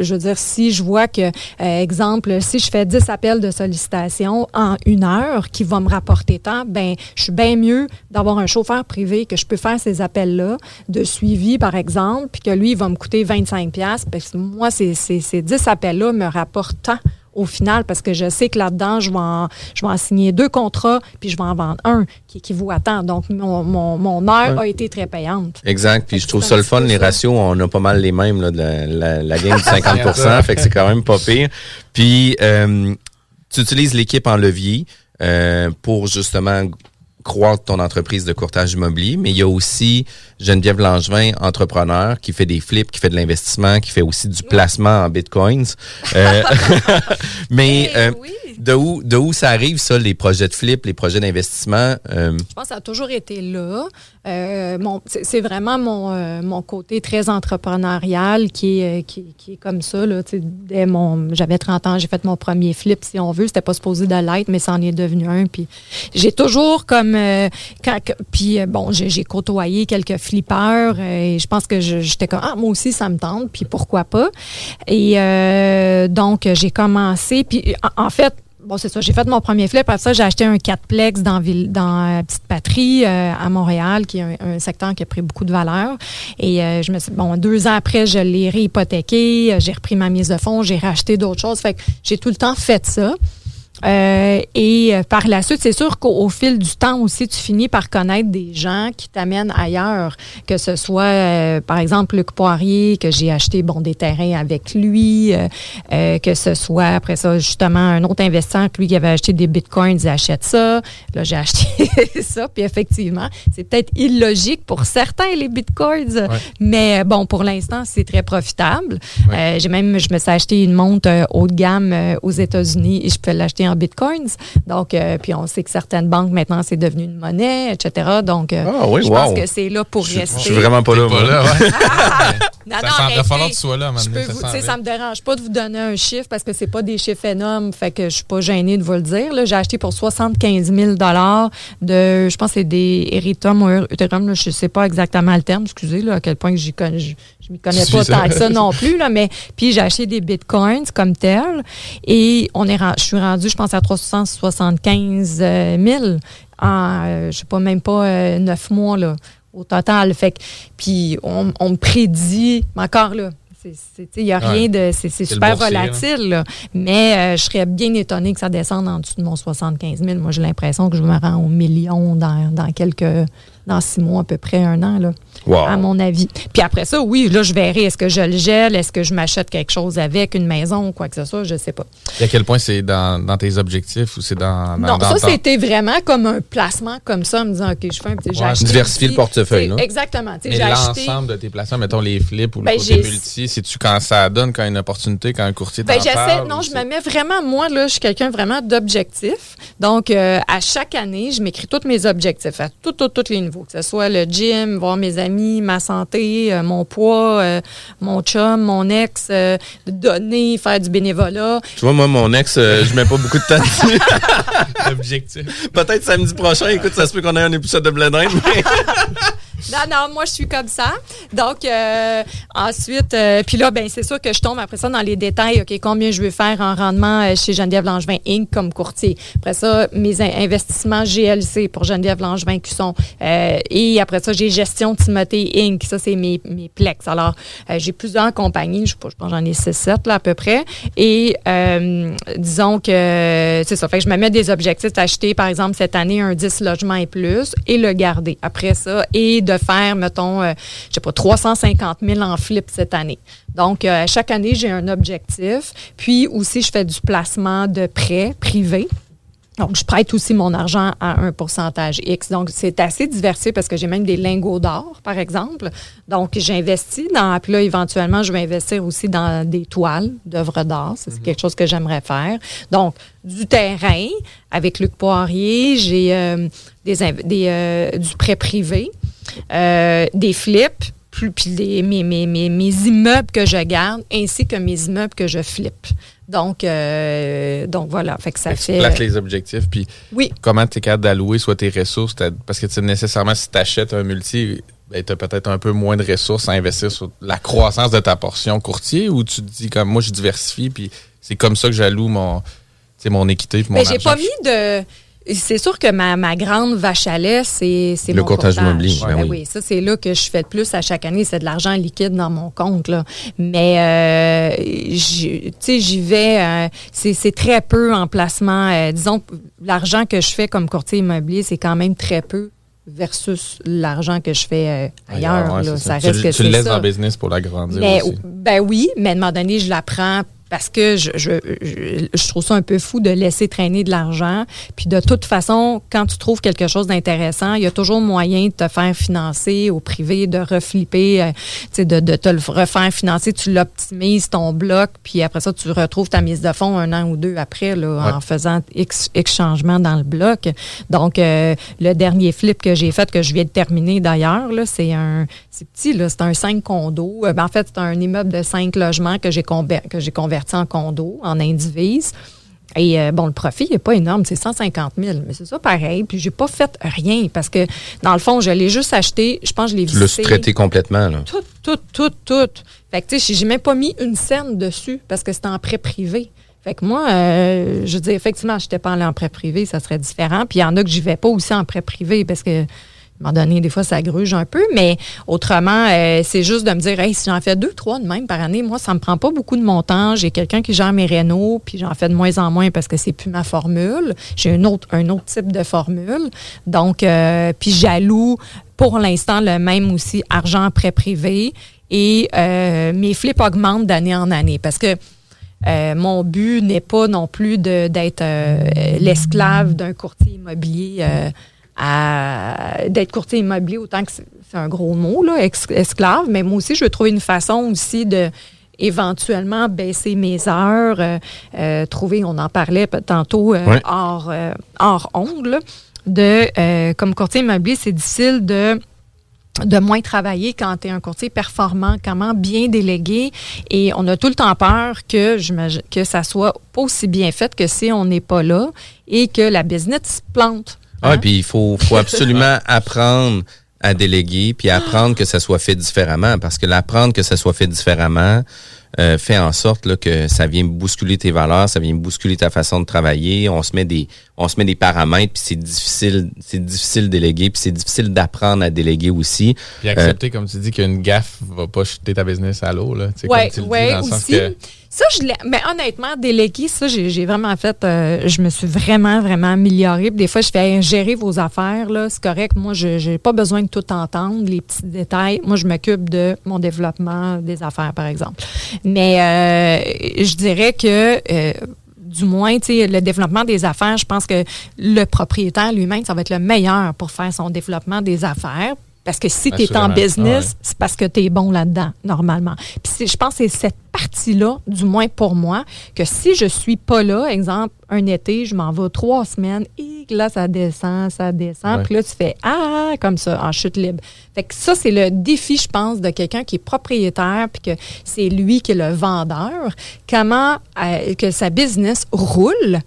je veux dire, si je vois que, euh, exemple, si je fais 10 appels de sollicitation en une heure qui va me rapporter tant, ben je suis bien mieux d'avoir un chauffeur privé que je peux faire ces appels-là de suivi, par exemple, puis que lui, il va me coûter 25 pièces parce que moi, ces, ces, ces 10 appels-là me rapportent tant au final, parce que je sais que là-dedans, je vais en, je vais en signer deux contrats, puis je vais en vendre un qui équivaut à tant. Donc, mon, mon, mon heure Ouais. a été très payante. Exact. Puis je trouve ça le fun, les ratios, on a pas mal les mêmes, là, de la, la, la game du 50% fait que c'est quand même pas pire. Puis euh, tu utilises l'équipe en levier euh, pour justement croître ton entreprise de courtage immobilier, mais il y a aussi Geneviève Langevin, entrepreneur, qui fait des flips, qui fait de l'investissement, qui fait aussi du placement en bitcoins. Euh, mais euh, de où de où ça arrive ça, les projets de flip, les projets d'investissement euh, Je pense que ça a toujours été là. Euh, c'est vraiment mon, euh, mon côté très entrepreneurial qui est, euh, qui, qui est comme ça. Là, dès mon, j'avais 30 ans, j'ai fait mon premier flip, si on veut. C'était pas supposé de l'être, mais ça en est devenu un. Puis j'ai toujours comme... euh, quand, puis euh, bon, j'ai côtoyé quelques flippers euh, et je pense que j'étais comme, ah, moi aussi, ça me tente, puis pourquoi pas. Et donc, j'ai commencé. Puis en fait, Bon, c'est ça. J'ai fait mon premier flip. Après ça, j'ai acheté un 4plex dans, Ville, dans euh, Petite Patrie euh, à Montréal, qui est un, secteur qui a pris beaucoup de valeur. Et euh, je me suis, bon, deux ans après, je l'ai réhypothéqué. J'ai repris ma mise de fonds. J'ai racheté d'autres choses. Fait que j'ai tout le temps fait ça. Euh, et euh, par la suite, c'est sûr qu'au au fil du temps aussi, tu finis par connaître des gens qui t'amènent ailleurs, que ce soit, euh, par exemple, Luc Poirier, que j'ai acheté bon des terrains avec lui, euh, que ce soit après ça justement un autre investisseur, que lui qui avait acheté des bitcoins, il achète ça. Là, j'ai acheté ça, puis effectivement, c'est peut-être illogique pour certains les bitcoins, mais bon, pour l'instant, c'est très profitable. J'ai même, je me suis acheté une montre haut de gamme aux États-Unis et je peux l'acheter en bitcoins. Donc, euh, puis on sait que certaines banques maintenant c'est devenu une monnaie, etc. Donc, euh, Ah oui, je wow. pense que c'est là pour Je- rester. je suis vraiment pas là, pas moi. là, ouais. Non, Ça non, falloir que tu sois là, Je peux ça vous- vient. ça me dérange pas de vous donner un chiffre parce que c'est pas des chiffres énormes, fait que je suis pas gênée de vous le dire. là. J'ai acheté pour 75 000 de, je pense que c'est des Ethereum ou Ethereum, je sais pas exactement le terme, excusez là, à quel point que j'y connais, je, m'y connais pas tant que ça non plus là, mais puis j'ai acheté des bitcoins comme tel et on est, je suis rendue, je pense à 375 000 en, euh, je sais pas même pas euh, neuf mois là au total. Fait que, puis on, on me prédit, mais encore là, il n'y a rien de. C'est super boursier, là. volatile, là. mais euh, je serais bien étonnée que ça descende en dessous de mon 75 000. Moi, j'ai l'impression que je me rends au million dans, dans quelques. Dans six mois, à peu près un an, là, Wow. à mon avis. Puis après ça, oui, là, je verrai. Est-ce que je le gèle? Est-ce que je m'achète quelque chose avec, une maison ou quoi que ce soit? Je sais pas. Et à quel point c'est dans, dans tes objectifs ou c'est dans, dans, Non, dans ça, c'était vraiment comme un placement comme ça, en me disant, OK, je fais un petit. Ouais. Diversifier le portefeuille, là. Exactement. Mais l'ensemble de tes placements, mettons les flips ou le Ben, j'ai- multi, c'est-tu quand ça donne, quand une opportunité, quand un courtier Ben, j'essaie, parle? non, je me mets vraiment, moi, là, je suis quelqu'un vraiment d'objectif. Donc, euh, à chaque année, je m'écris tous mes objectifs à tous, tous, tous les niveaux. Que ce soit le gym, voir mes amis, ma santé, euh, mon poids, euh, mon chum, mon ex, euh, donner, faire du bénévolat. Tu vois, moi, mon ex, euh, je mets pas beaucoup de temps dessus. L'objectif. Peut-être samedi prochain, écoute, ça se peut qu'on ait un épisode de Blend mais... Non, non, moi, je suis comme ça. Donc, euh, ensuite, euh, puis là, ben, c'est sûr que je tombe après ça dans les détails. OK, combien je veux faire en rendement euh, chez Geneviève Langevin Inc. comme courtier. Après ça, mes in- investissements GLC pour Geneviève Langevin qui sont. euh, et après ça, j'ai Gestion Timothée Inc. Ça, c'est mes, mes plex. Alors, euh, j'ai plusieurs compagnies. Je je pense j'en ai 6-7 là, à peu près. Et euh, disons que c'est ça. Fait que je me mets des objectifs d'acheter, par exemple, cette année, un 10 logements et plus et le garder après ça et de faire, mettons, euh, je sais pas, 350 000 en flip cette année. Donc, euh, chaque année, j'ai un objectif. Puis aussi, je fais du placement de prêts privés. Donc, je prête aussi mon argent à un pourcentage X. Donc, c'est assez diversifié parce que j'ai même des lingots d'or, par exemple. Donc, j'investis dans. Puis là, éventuellement, je vais investir aussi dans des toiles d'œuvres d'art. C'est quelque chose que j'aimerais faire. Donc, du terrain avec Luc Poirier. J'ai euh, des, des, euh, du prêt privé, euh, des flips, plus, puis mes, mes, mes, mes immeubles que je garde, ainsi que mes immeubles que je flippe. Donc, euh, donc voilà. Fait que ça Tu fait. les objectifs, puis Oui. comment tu es capable d'allouer soit tes ressources, parce que tu nécessairement, si tu achètes un multi, ben, tu as peut-être un peu moins de ressources à investir sur la croissance de ta portion courtier, ou tu te dis comme moi, je diversifie, puis c'est comme ça que j'alloue mon, mon équité mon Mais j'ai argent. pas mis de. C'est sûr que ma, ma grande vache à lait, c'est c'est Le mon courtage immobilier, ben Ben oui. oui, ça c'est là que je fais le plus à chaque année, c'est de l'argent liquide dans mon compte là. Mais euh, tu sais, j'y vais, euh, c'est c'est très peu en placement. euh, disons, l'argent que je fais comme courtier immobilier, c'est quand même très peu versus l'argent que je fais euh, ailleurs. ouais, là. Ça Tu, reste le- que tu le laisses ça. le business pour l'agrandir aussi. ben oui, mais à un moment donné, je la prends parce que je, je, je, je trouve ça un peu fou de laisser traîner de l'argent. Puis de toute façon, quand tu trouves quelque chose d'intéressant, il y a toujours moyen de te faire financer au privé, de reflipper, euh, tu sais, de, de te le refaire financer. Tu l'optimises ton bloc, puis après ça, tu retrouves ta mise de fonds un an ou deux après là, Ouais. en faisant X, X changements dans le bloc. Donc, euh, le dernier flip que j'ai fait, que je viens de terminer d'ailleurs, là, c'est un c'est petit, là, c'est un 5 condos. Euh, ben, en fait, c'est un immeuble de 5 logements que j'ai conver- que j'ai converti en condo, en indivise. Et euh, bon, le profit n'est pas énorme, c'est 150 000, mais c'est ça pareil. Puis j'ai pas fait rien parce que dans le fond, je l'ai juste acheté. Je pense que je l'ai Tu l'as visité. traité complètement, là. Tout, tout, tout, tout. Fait que, tu sais, j'ai même pas mis une scène dessus parce que c'était en prêt privé. Fait que moi, euh, je dis effectivement, je n'étais pas allée en prêt privé, ça serait différent. Puis il y en a que j'y vais pas aussi en prêt privé parce que, à un moment donné, des fois, ça gruge un peu. Mais autrement, euh, c'est juste de me dire, hey, si j'en fais deux, trois de même par année, moi, ça me prend pas beaucoup de montant. J'ai quelqu'un qui gère mes rénaux, puis j'en fais de moins en moins parce que c'est plus ma formule. J'ai un autre, un autre type de formule. Donc, euh, puis j'alloue pour l'instant le même aussi argent prêt privé et euh, mes flips augmentent d'année en année parce que euh, mon but n'est pas non plus d'être euh, l'esclave d'un courtier immobilier à d'être courtier immobilier autant que c'est un gros mot là esclave mais moi aussi je veux trouver une façon aussi de éventuellement baisser mes heures euh, euh, trouver on en parlait tantôt euh, Ouais. hors euh, hors ongle de euh, comme courtier immobilier c'est difficile de de moins travailler quand tu es un courtier performant, comment bien déléguer. Et on a tout le temps peur que, que ça soit pas aussi bien fait que si on n'est pas là et que la business plante. Ah, et puis il faut, faut absolument apprendre à déléguer, puis apprendre que ça soit fait différemment, parce que l'apprendre que ça soit fait différemment euh, fait en sorte là, que ça vient bousculer tes valeurs, ça vient bousculer ta façon de travailler. On se met des, on se met des paramètres, puis c'est difficile, c'est difficile de déléguer, puis c'est difficile d'apprendre à déléguer aussi. Puis Euh, accepter, comme tu dis, qu'une gaffe va pas jeter ta business à l'eau. Là, Oui, comme tu le dis, ouais, dans le sens aussi. que- Ça, je l'ai. Mais honnêtement, déléguer, ça, j'ai vraiment fait. euh, je me suis vraiment, vraiment améliorée. Des fois, je fais gérer vos affaires, là. C'est correct. Moi, je n'ai pas besoin de tout entendre, les petits détails. Moi, je m'occupe de mon développement des affaires, par exemple. Mais euh, je dirais que. euh, du moins, le développement des affaires, je pense que le propriétaire lui-même, ça va être le meilleur pour faire son développement des affaires. Parce que si tu es en business, Ah ouais. c'est parce que tu es bon là-dedans, normalement. Puis je pense que c'est cette partie-là, du moins pour moi, que si je suis pas là, exemple, un été, je m'en vais trois semaines, et là, ça descend, ça descend, Ouais. puis là, tu fais Ah, comme ça, en chute libre. Fait que ça, c'est le défi, je pense, de quelqu'un qui est propriétaire, puis que c'est lui qui est le vendeur. Comment euh, que sa business roule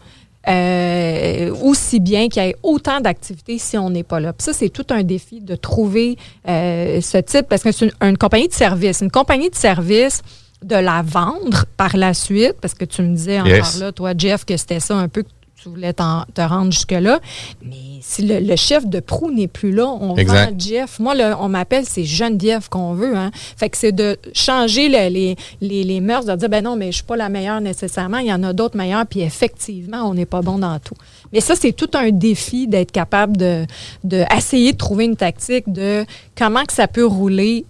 euh, aussi bien qu'il y ait autant d'activités si on n'est pas là. Puis ça, c'est tout un défi de trouver euh, ce type, parce que c'est une, une compagnie de service. Une compagnie de service, de la vendre par la suite, parce que tu me disais encore Yes. là, toi, Jeff, que c'était ça un peu que tu voulais te rendre jusque-là. Mais si le, le chef de proue n'est plus là, on Exact. vend Jeff. Moi, le- on m'appelle, c'est Geneviève qu'on veut. Hein. Fait que c'est de changer le- les, les, les mœurs, de dire, ben non, mais je suis pas la meilleure nécessairement. Il y en a d'autres meilleures, puis effectivement, on n'est pas bon dans tout. Mais ça, c'est tout un défi d'être capable de, de essayer de trouver une tactique de comment que ça peut rouler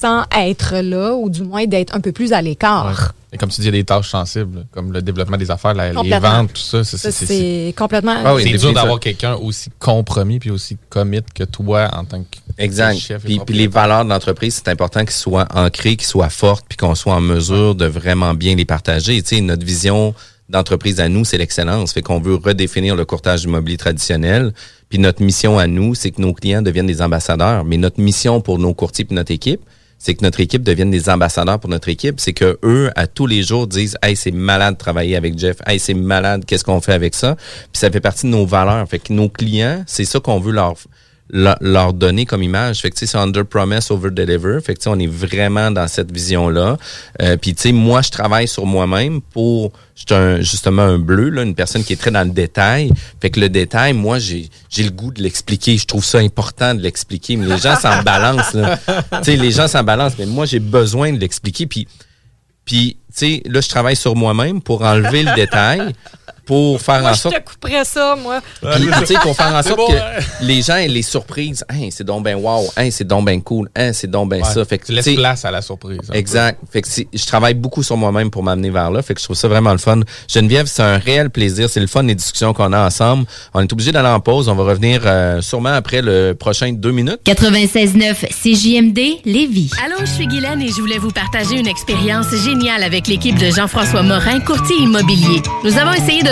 sans être là, ou du moins d'être un peu plus à l'écart. Et comme tu dis, il y a des tâches sensibles, comme le développement des affaires, la- les ventes, tout ça. c'est- Ça, c'est- c'est complètement. Ah oui, c'est dur d'avoir ça- quelqu'un aussi compromis puis aussi commit que toi en tant que Exact. chef. et Puis, puis les valeurs de l'entreprise, c'est important qu'ils soient ancrées, qu'ils soient fortes, puis qu'on soit en mesure de vraiment bien les partager. Tu sais, notre vision d'entreprise à nous, c'est l'excellence. Fait qu'on veut redéfinir le courtage immobilier traditionnel. Puis notre mission à nous, c'est que nos clients deviennent des ambassadeurs. Mais notre mission pour nos courtiers et notre équipe, c'est que notre équipe devienne des ambassadeurs pour notre équipe. C'est que eux, à tous les jours, disent Hey, c'est malade de travailler avec Jeff. Hey, c'est malade, qu'est-ce qu'on fait avec ça? Puis ça fait partie de nos valeurs. Fait que nos clients, c'est ça qu'on veut leur leur, leur donner comme image. Fait que, tu sais, c'est under promise, over deliver. Fait que, on est vraiment dans cette vision-là. Euh, Puis, tu sais, moi, je travaille sur moi-même pour, je suis un- justement un bleu, là, une personne qui est très dans le détail. Fait que le détail, moi, j'ai j'ai le goût de l'expliquer. Je trouve ça important de l'expliquer. Mais les gens s'en balancent, là. Tu sais, les gens s'en balancent. Mais moi, j'ai besoin de l'expliquer. Puis, puis, tu sais, là, je travaille sur moi-même pour enlever le détail, pour faire Moi, en je sorte te couperais ça, moi. puis, tu sais, pour faire en sorte bon, que hein? les gens aient les surprises. Hein, c'est donc ben wow. Hein, c'est donc ben cool. Hein, c'est donc ben Ouais, ça. Fait que, tu laisses place à la surprise. peu. Exact. Fait que je travaille beaucoup sur moi-même pour m'amener vers là. Fait que je trouve ça vraiment le fun. Geneviève, c'est un réel plaisir. C'est le fun les discussions qu'on a ensemble. On est obligé d'aller en pause. On va revenir euh, sûrement après le prochain deux minutes. 96.9 CJMD Lévis. Allô, je suis Guylaine et je voulais vous partager une expérience géniale avec l'équipe de Jean-François Morin, courtier immobilier. Nous avons essayé de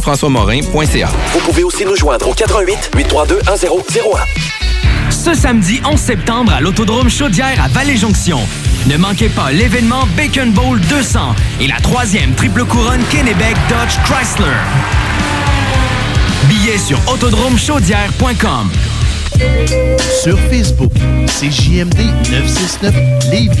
jean-françois-morin.ca. Vous pouvez aussi nous joindre au 88 832 1001. Ce samedi 11 septembre à l'Autodrome Chaudière à Vallée-Jonction. Ne manquez pas l'événement Bacon Bowl 200 et la troisième triple couronne Kennebec Dodge Chrysler. Billets sur autodromechaudière.com. Sur Facebook, c'est JMD 969 Lévis.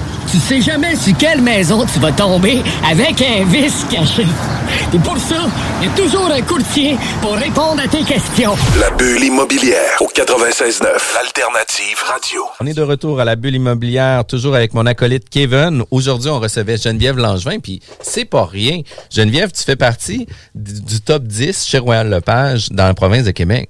Tu sais jamais sur quelle maison tu vas tomber avec un vice caché. Et pour ça, il y a toujours un courtier pour répondre à tes questions. La bulle immobilière au 96.9, l'alternative radio. On est de retour à la bulle immobilière, toujours avec mon acolyte Kevin. Aujourd'hui, on recevait Geneviève Langevin, puis c'est pas rien. Geneviève, tu fais partie du, du top 10 chez Royal Lepage dans la province de Québec.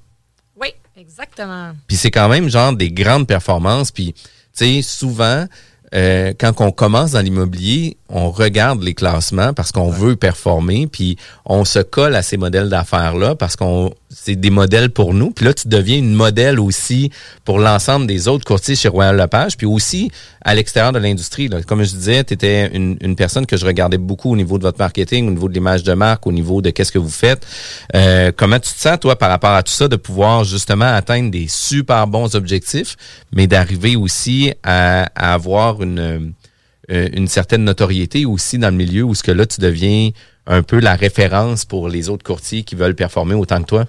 Oui, exactement. Puis c'est quand même genre des grandes performances. Puis, tu sais, souvent, euh, quand on commence dans l'immobilier, on regarde les classements parce qu'on veut performer, puis on se colle à ces modèles d'affaires-là parce qu'on c'est des modèles pour nous. Puis là, tu deviens une modèle aussi pour l'ensemble des autres courtiers chez Royal Lepage, puis aussi à l'extérieur de l'industrie. Comme je disais, tu étais une, une personne que je regardais beaucoup au niveau de votre marketing, au niveau de l'image de marque, au niveau de qu'est-ce que vous faites. Euh, comment tu te sens, toi, par rapport à tout ça, de pouvoir justement atteindre des super bons objectifs, mais d'arriver aussi à, à avoir une, une certaine notoriété aussi dans le milieu où ce que là, tu deviens un peu la référence pour les autres courtiers qui veulent performer autant que toi?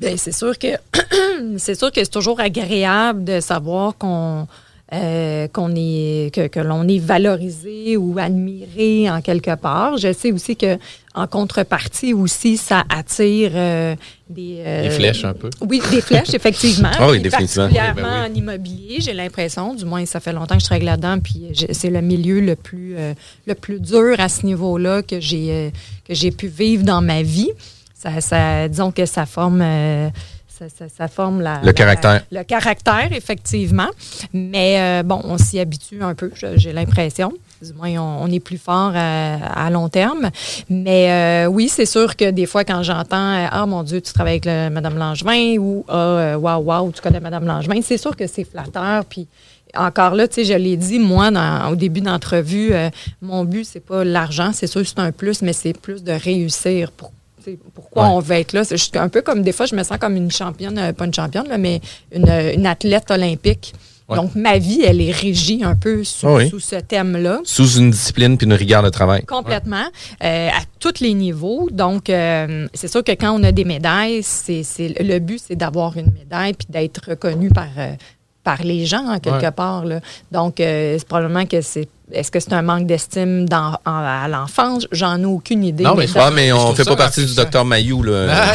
Bien, c'est sûr que c'est sûr que c'est toujours agréable de savoir qu'on euh, qu'on est que, que l'on est valorisé ou admiré en quelque part. Je sais aussi que en contrepartie aussi, ça attire euh, des euh, Des flèches un peu. Oui, des flèches effectivement. Ah oui, définitivement. Particulièrement Oui, ben en immobilier, j'ai l'impression. Du moins, ça fait longtemps que je travaille là-dedans, puis je- c'est le milieu le plus euh, le plus dur à ce niveau-là que j'ai euh, que j'ai pu vivre dans ma vie. Ça, ça disons que ça forme. Euh, ça, ça- ça forme la, Le la- caractère. le caractère, effectivement. Mais euh, bon, on s'y habitue un peu, j'ai l'impression. Du moins, on, on est plus fort à, à long terme. Mais euh, oui, c'est sûr que des fois, quand j'entends euh, Ah mon Dieu, tu travailles avec le- Mme Langevin ou Ah, euh, waouh, waouh, tu connais Mme Langevin, c'est sûr que c'est flatteur. Puis encore là, tu sais, je l'ai dit, moi, dans- au début d'entrevue, euh, mon but, c'est pas l'argent, c'est sûr que c'est un plus, mais c'est plus de réussir pour tu sais, pourquoi Ouais. on veut être là? C'est juste un peu comme des fois, je me sens comme une championne, euh, pas une championne, là, mais une, une athlète olympique. Ouais. Donc, ma vie, elle est régie un peu sous, Ah oui. sous ce thème-là. Sous une discipline puis une rigueur de travail. Complètement, euh, à tous les niveaux. Donc, euh, c'est sûr que quand on a des médailles, c'est, c'est- le but, c'est d'avoir une médaille puis d'être reconnu par, euh, par les gens, en quelque Ouais. part. là. Donc, c'est probablement que c'est. Est-ce que c'est un manque d'estime à l'enfance? J'en ai aucune idée. Non, mais Ah, mais Je on trouve fait pas partie du docteur Mayou, là. Ah,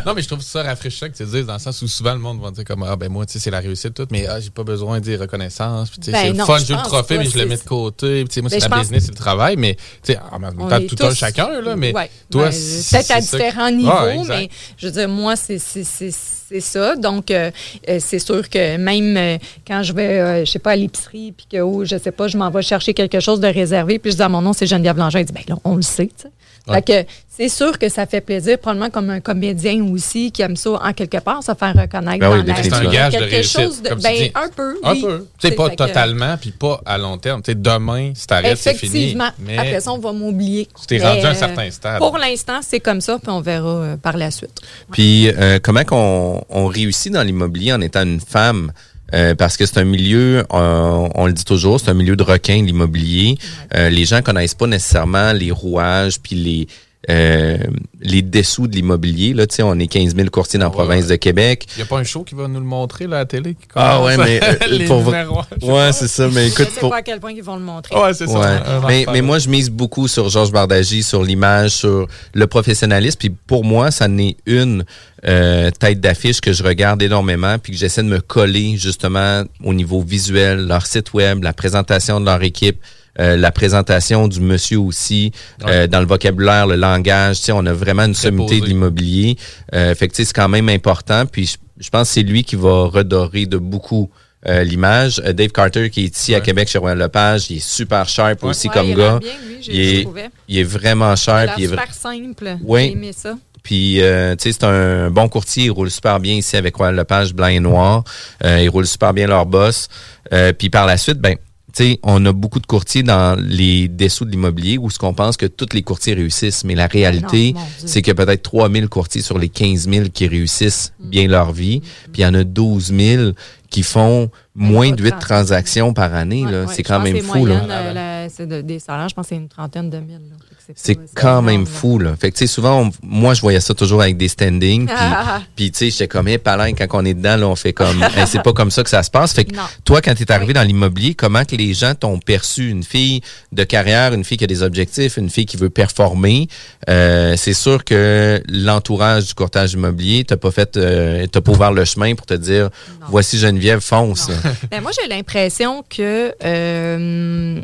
non, mais je trouve ça rafraîchissant que tu dises dans le sens où souvent le monde va dire comme ah ben moi tu sais c'est la réussite tout mais ah j'ai pas besoin de dire reconnaissance puis tu sais Ben c'est le fun je j'ai le trophée mais je le mets de côté puis tu sais moi Ben, c'est la business c'est le travail mais tu sais en même On temps est tout tous- un chacun là mais Ouais. toi Ben, c'est- peut-être à différents niveaux, Ah, exact. mais je veux dire, moi, c'est c'est- c'est- c'est ça. Donc, euh, euh, c'est sûr que même euh, quand je vais, euh, je sais pas, à l'épicerie, puis que, oh, je sais pas, je m'en vais chercher quelque chose de réservé, puis je dis à mon nom, c'est Geneviève Langin, il dit, ben là, on le sait, tu sais. Ouais. Fait que c'est sûr que ça fait plaisir, probablement comme un comédien aussi qui aime ça en quelque part, se faire reconnaître Ben oui, dans la c'est un de quelque réussite chose de, comme tu ben, dis. un peu, un oui. peu C'est pas que- totalement puis pas à long terme tu sais demain si t'arrêtes c'est fini Effectivement. mais Après ça, on va m'oublier. tu t'es rendu à un euh, certain stade Pour l'instant, c'est comme ça, puis on verra euh, par la suite. Puis euh, comment qu'on on réussit dans l'immobilier en étant une femme? Euh, parce que c'est un milieu, euh, on le dit toujours, c'est un milieu de requins, l'immobilier. Euh, les gens connaissent pas nécessairement les rouages puis les euh, les dessous de l'immobilier. Là, tu sais, on est 15 000 courtiers dans la province de Québec. il y a pas un show qui va nous le montrer là, à la télé qui Ah ouais, commence mais euh, les pour je ouais, c'est ça. Mais Je écoute, ne sais pour- pas à quel point ils vont le montrer. Ouais, c'est ça. Ouais. Mais, moi, je mise beaucoup sur Georges Bardagy, sur l'image, sur le professionnalisme. Puis pour moi, ça n'est une euh, tête d'affiche que je regarde énormément, puis que j'essaie de me coller justement au niveau visuel, leur site web, la présentation de leur équipe. Euh, la présentation du monsieur aussi, euh, dans le vocabulaire, le langage, tu sais, on a vraiment une sommité de l'immobilier. Euh, fait que, tu sais, c'est quand même important. Puis je, je pense que c'est lui qui va redorer de beaucoup euh, l'image. Euh, Dave Carter, qui est ici à Québec chez Royal Lepage, il est super sharp aussi Ouais, comme il gars. bien, lui, j'ai- il, est, il est vraiment Il a sharp. Il est super simple. Oui. J'ai aimé ça. puis, euh, tu sais, c'est un bon courtier. Il roule super bien ici avec Royal Lepage, blanc et noir. Euh, il roule super bien leur boss. Euh, puis par la suite, ben, sais, on a beaucoup de courtiers dans les dessous de l'immobilier où ce qu'on pense que tous les courtiers réussissent. Mais la réalité, Dieu. c'est qu'il y a peut-être 3000 courtiers sur les 15 000 qui réussissent Mm. bien leur vie. Puis il y en a 12 000 qui font moins de 8 transactions par année. Ouais, c'est quand même que fou. Là. euh, c'est de- des salaires, je pense que c'est une trentaine de mille. là. C'est quand même fou, là. Fait que, tu sais, souvent, on- moi, je voyais ça toujours avec des standings. Puis, Ah. puis, tu sais, j'étais comme, hey, palin, quand on est dedans, là, on fait comme, Hey, c'est pas comme ça que ça se passe. Fait que, Non. toi, quand tu es arrivé dans l'immobilier, comment que les gens t'ont perçu? Une fille de carrière, une fille qui a des objectifs, une fille qui veut performer? Euh, c'est sûr que l'entourage du courtage immobilier t'as pas fait, euh, t'as pas ouvert le chemin pour te dire, voici Geneviève, fonce. Ben, moi, j'ai l'impression que, euh,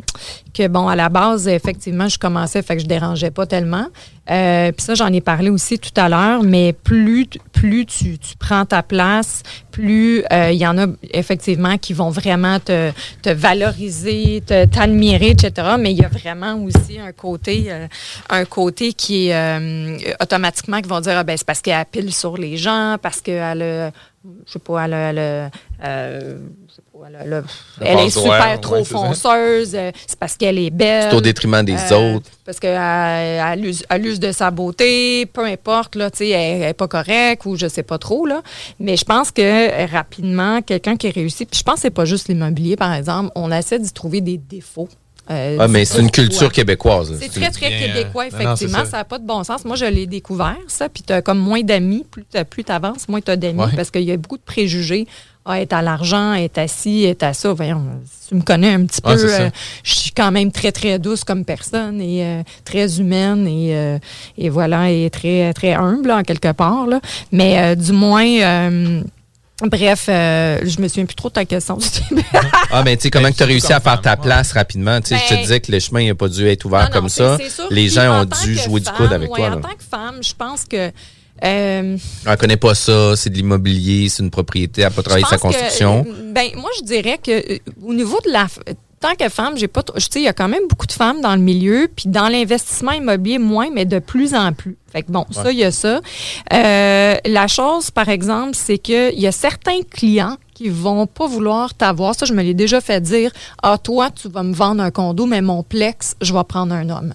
que, bon, à la base, effectivement, je commençais, fait que je dérangeais pas tellement. Euh, Puis ça, j'en ai parlé aussi tout à l'heure, mais plus, plus tu, prends ta place, plus euh, il y en a effectivement qui vont vraiment te, valoriser, te- t'admirer, etc. Mais il y a vraiment aussi un côté, euh, un côté qui est automatiquement qui vont dire, ah, ben, c'est parce qu'elle pile sur les gens, parce qu'elle a, je sais pas, elle euh, elle est super trop ouais, fonceuse, euh, c'est parce qu'elle est belle. C'est au détriment des Euh, autres. Parce qu'elle elle use, elle use de sa beauté, peu importe, là, elle n'est pas correcte ou je sais pas trop. Là. Mais je pense que euh, rapidement, quelqu'un qui réussit, puis je pense que c'est pas juste l'immobilier, par exemple, on essaie d'y trouver des défauts. Euh, Ah, mais c'est une culture québécoise. C'est C'est très, très bien, québécois, non, non, effectivement. ça. n'a pas de bon sens. Moi, je l'ai découvert, ça. Puis tu as comme moins d'amis. Plus tu avances, moins tu as d'amis. Ouais. Parce qu'il y a beaucoup de préjugés. Ah, être à l'argent, être assis, être à ça. Voyons, si tu me connais un petit peu. euh, je suis quand même très, très douce comme personne et euh, très humaine et, euh, et voilà, et très, très humble, en quelque part. Là. Mais euh, du moins. Bref, euh, je me souviens plus trop de ta question. Ah, ben, tu sais, comment Ben, tu as réussi à faire ta place rapidement? Tu sais, je te Ben- disais que le chemin n'a pas dû être ouvert Non, non, comme c'est- ça. sûr. Les gens en ont dû jouer du coude avec ouais, toi. En là. tant que femme, je pense que. euh, Elle connaît pas ça, c'est de l'immobilier, c'est une propriété, elle n'a pas travaillé sa que, construction. euh, ben, moi, je dirais que euh, au niveau de la. Tant que femme, j'ai pas. trop- Je sais, il y a quand même beaucoup de femmes dans le milieu, puis dans l'investissement immobilier, moins, mais de plus en plus. Fait que bon, ça, il y a ça. Euh, la chose, par exemple, c'est qu'il y a certains clients qui vont pas vouloir t'avoir. Ça, je me l'ai déjà fait dire. Ah, toi, tu vas me vendre un condo, mais mon plex, je vais prendre un homme.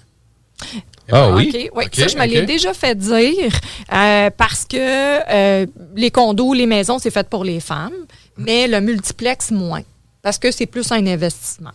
Ah oui? OK, oui. OK, ça, je me l'ai déjà fait dire euh, parce que euh, les condos, les maisons, c'est fait pour les femmes, mais le multiplex, moins. Parce que c'est plus un investissement.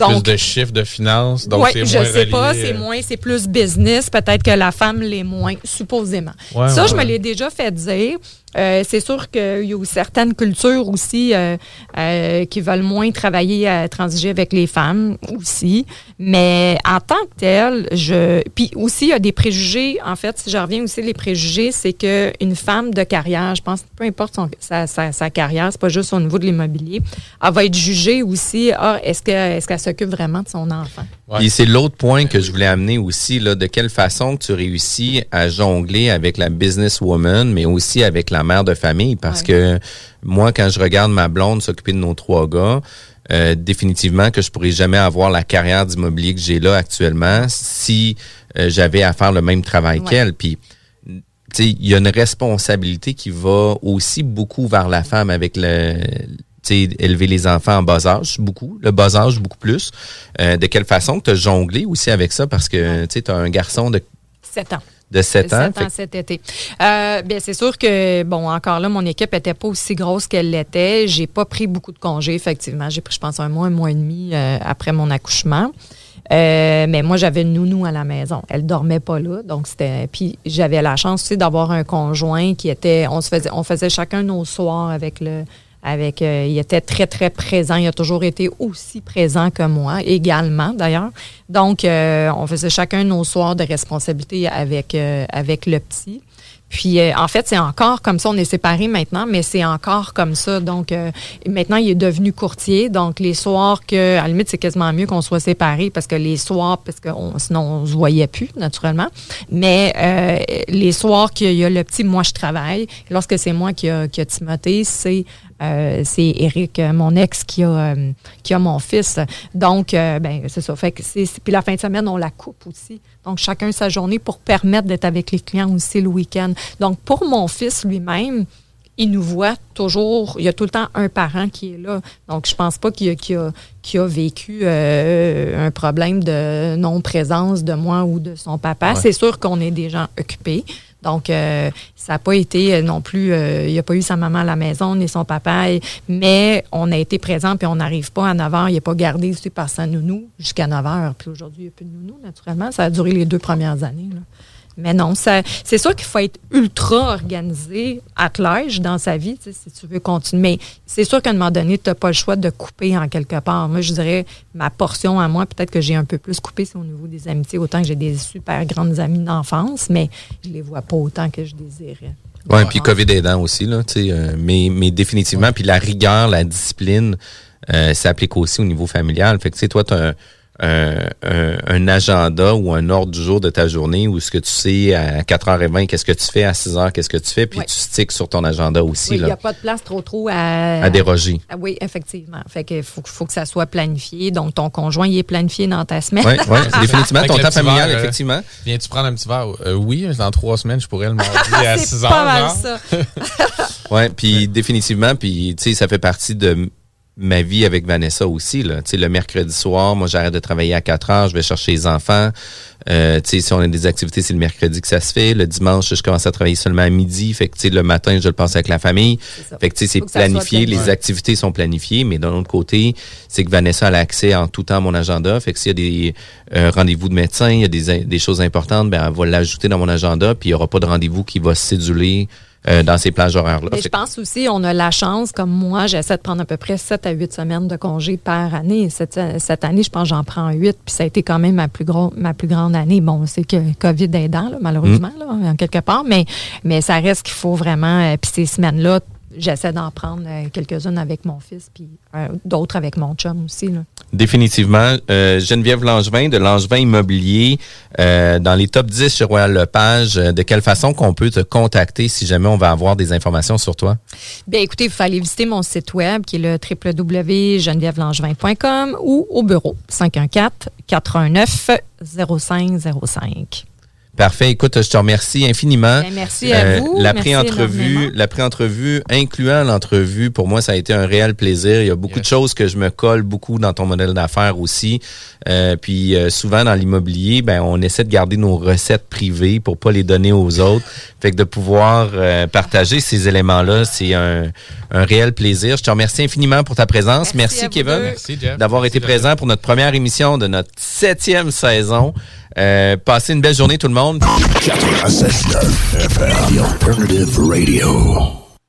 A plus de chiffres de finances, donc ouais, c'est je moins sais pas, c'est moins, c'est plus business. Peut-être que la femme l'est moins, supposément. Ouais, ça, ouais, je me l'ai déjà fait dire. Euh, c'est sûr qu'il y a certaines cultures aussi euh, euh, qui veulent moins travailler à transiger avec les femmes aussi. Mais en tant que tel, je. Puis aussi, il y a des préjugés. En fait, si je reviens aussi les préjugés, c'est qu'une femme de carrière, je pense, peu importe sa, sa, carrière, c'est pas juste au niveau de l'immobilier, elle va être jugée aussi. Ah, est-ce que est-ce qu'elle s'occupe vraiment de son enfant? Puis c'est l'autre point que je voulais amener aussi, là, de quelle façon tu réussis à jongler avec la businesswoman, mais aussi avec la mère de famille. Parce que moi, quand je regarde ma blonde s'occuper de nos trois gars, euh, définitivement que je pourrais jamais avoir la carrière d'immobilier que j'ai là actuellement si euh, j'avais à faire le même travail Ouais. qu'elle. Puis tu sais, il y a une responsabilité qui va aussi beaucoup vers la femme avec le tu sais, élever les enfants en bas âge, beaucoup, le bas âge, beaucoup plus. Euh, de quelle façon tu as jonglé aussi avec ça? Parce que tu as un garçon de, Sept ans. De 7 ans. Sept ans cet été. Euh, bien, c'est sûr que, bon, encore là, mon équipe était pas aussi grosse qu'elle l'était. J'ai pas pris beaucoup de congés, effectivement. J'ai pris, je pense, un mois, un mois et demi euh, après mon accouchement. Euh, mais moi, j'avais une nounou à la maison. Elle dormait pas là, donc c'était. Puis j'avais la chance aussi d'avoir un conjoint qui était. On se faisait, on faisait chacun nos soirs avec le. Avec, euh, il était très très présent. Il a toujours été aussi présent que moi, également d'ailleurs. Donc, euh, on faisait chacun nos soirs de responsabilité avec euh, avec le petit. Puis, euh, en fait, c'est encore comme ça. On est séparés maintenant, mais c'est encore comme ça. Donc, euh, maintenant, il est devenu courtier. Donc, les soirs que, à la limite, c'est quasiment mieux qu'on soit séparés parce que les soirs, parce que on- sinon, on se voyait plus, naturellement. Mais euh, les soirs qu'il y a le petit, moi, je travaille. Lorsque c'est moi qui a, qui a Timothée, c'est euh, c'est Eric, euh, mon ex, qui a, euh, qui a mon fils. Donc, euh, ben, c'est ça. Fait que c'est, puis la fin de semaine, on la coupe aussi. Donc, chacun sa journée pour permettre d'être avec les clients aussi le week-end. Donc, pour mon fils lui-même, il nous voit toujours, il y a tout le temps un parent qui est là. Donc, je pense pas qu'il a, qu'il a, qu'il a vécu euh, un problème de non-présence de moi ou de son papa. Ouais. C'est sûr qu'on est des gens occupés. Donc, euh, ça n'a pas été euh, non plus, euh, il n'y a pas eu sa maman à la maison ni son papa, mais on a été présent puis on n'arrive pas à 9 h. Il n'est pas gardé aussi par sa nounou jusqu'à 9 h. Puis aujourd'hui, il n'y a plus de nounou, naturellement. Ça a duré les deux premières années. Mais non, ça, c'est sûr qu'il faut être ultra organisé, attelage dans sa vie, si tu veux continuer. Mais c'est sûr qu'à un moment donné, tu n'as pas le choix de couper en quelque part. Moi, je dirais, ma portion à moi, peut-être que j'ai un peu plus coupé, c'est au niveau des amitiés. Autant que j'ai des super grandes amies d'enfance, mais je les vois pas autant que je désirais. Ouais, puis COVID aidant aussi, là, tu sais, euh, mais, mais définitivement, puis la rigueur, la discipline, euh, s'applique aussi au niveau familial. Fait que, tu sais, toi, tu as un, un, un- un agenda ou un ordre du jour de ta journée où ce que tu sais à 4h20, qu'est-ce que tu fais, à 6h, qu'est-ce que tu fais, puis tu sticks sur ton agenda aussi, Oui, il n'y a pas de place trop trop à, à déroger. Ah oui, effectivement. Fait que faut, faut que ça soit planifié. Donc, ton conjoint, il est planifié dans ta semaine. Oui, ouais, définitivement, Avec ton temps familial, verre, euh, effectivement. Viens-tu prendre un petit verre? Euh, oui, dans trois semaines, je pourrais le mardi à C'est 6 pas heures. mal genre. ça. Ouais, puis définitivement, puis tu sais, ça fait partie de ma vie avec Vanessa aussi. Là. Le mercredi soir, moi, j'arrête de travailler à 4 heures, je vais chercher les enfants. Euh, si on a des activités, c'est le mercredi que ça se fait. Le dimanche, je commence à travailler seulement à midi. Fait que, le matin, je le passe avec la famille. Fait que, c'est planifié. Les activités sont planifiées. Mais d'un autre côté, c'est que Vanessa a accès en tout temps à mon agenda. Fait que s'il y a des euh, rendez-vous de médecin, il y a des, des choses importantes, ben, elle va l'ajouter dans mon agenda. Puis il n'y aura pas de rendez-vous qui va céduler euh, dans ces plages horaires-là. Je pense aussi, on a la chance, comme moi, j'essaie de prendre à peu près 7 à 8 semaines de congé par année. Cette, cette année, je pense que j'en prends 8, puis ça a été quand même ma plus, gros, ma plus grande année. Bon, c'est que COVID aidant, là, malheureusement, là, en quelque part, mais, mais ça reste qu'il faut vraiment, euh, puis ces semaines-là, j'essaie d'en prendre euh, quelques-unes avec mon fils, puis euh, d'autres avec mon chum aussi. Là. Définitivement. Euh, Geneviève Langevin de Langevin Immobilier, euh, dans les top 10 chez Royal Lepage, euh, de quelle façon qu'on peut te contacter si jamais on va avoir des informations sur toi? Bien, écoutez, il faut aller visiter mon site web qui est le www.genevièvelangevin.com ou au bureau 514-419-0505. Parfait. Écoute, je te remercie infiniment. Bien, merci à Euh, vous. La pré-entrevue, la pré-entrevue, incluant l'entrevue, pour moi, ça a été un réel plaisir. Il y a beaucoup de choses que je me colle beaucoup dans ton modèle d'affaires aussi. Euh, puis euh, souvent dans l'immobilier, ben on essaie de garder nos recettes privées pour pas les donner aux autres. Fait que de pouvoir euh, partager ces éléments-là, c'est un, un réel plaisir. Je te remercie infiniment pour ta présence. Merci, Kevin. Merci, Jeff. d'avoir été présent pour notre première émission de notre septième saison. Euh, passez une belle journée tout le monde. 96.9 FM, The Alternative Radio.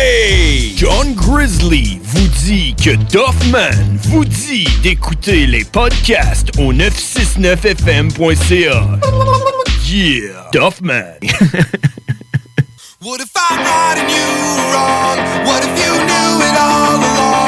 Hey! John Grizzly vous dit que Doffman vous dit d'écouter les podcasts au 969fm.ca. Yeah! Doffman! What if I'm right and you wrong? What if you knew it all along?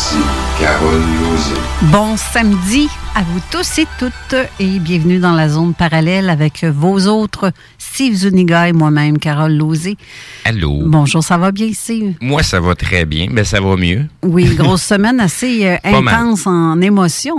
Voici Carole Lozé. Bon samedi à vous tous et toutes et bienvenue dans la zone parallèle avec vos autres Steve Zuniga et moi-même, Carole Lozé. Allô? Bonjour, ça va bien, Steve? Moi, ça va très bien, mais ça va mieux. Oui, grosse semaine assez euh, intense en émotion.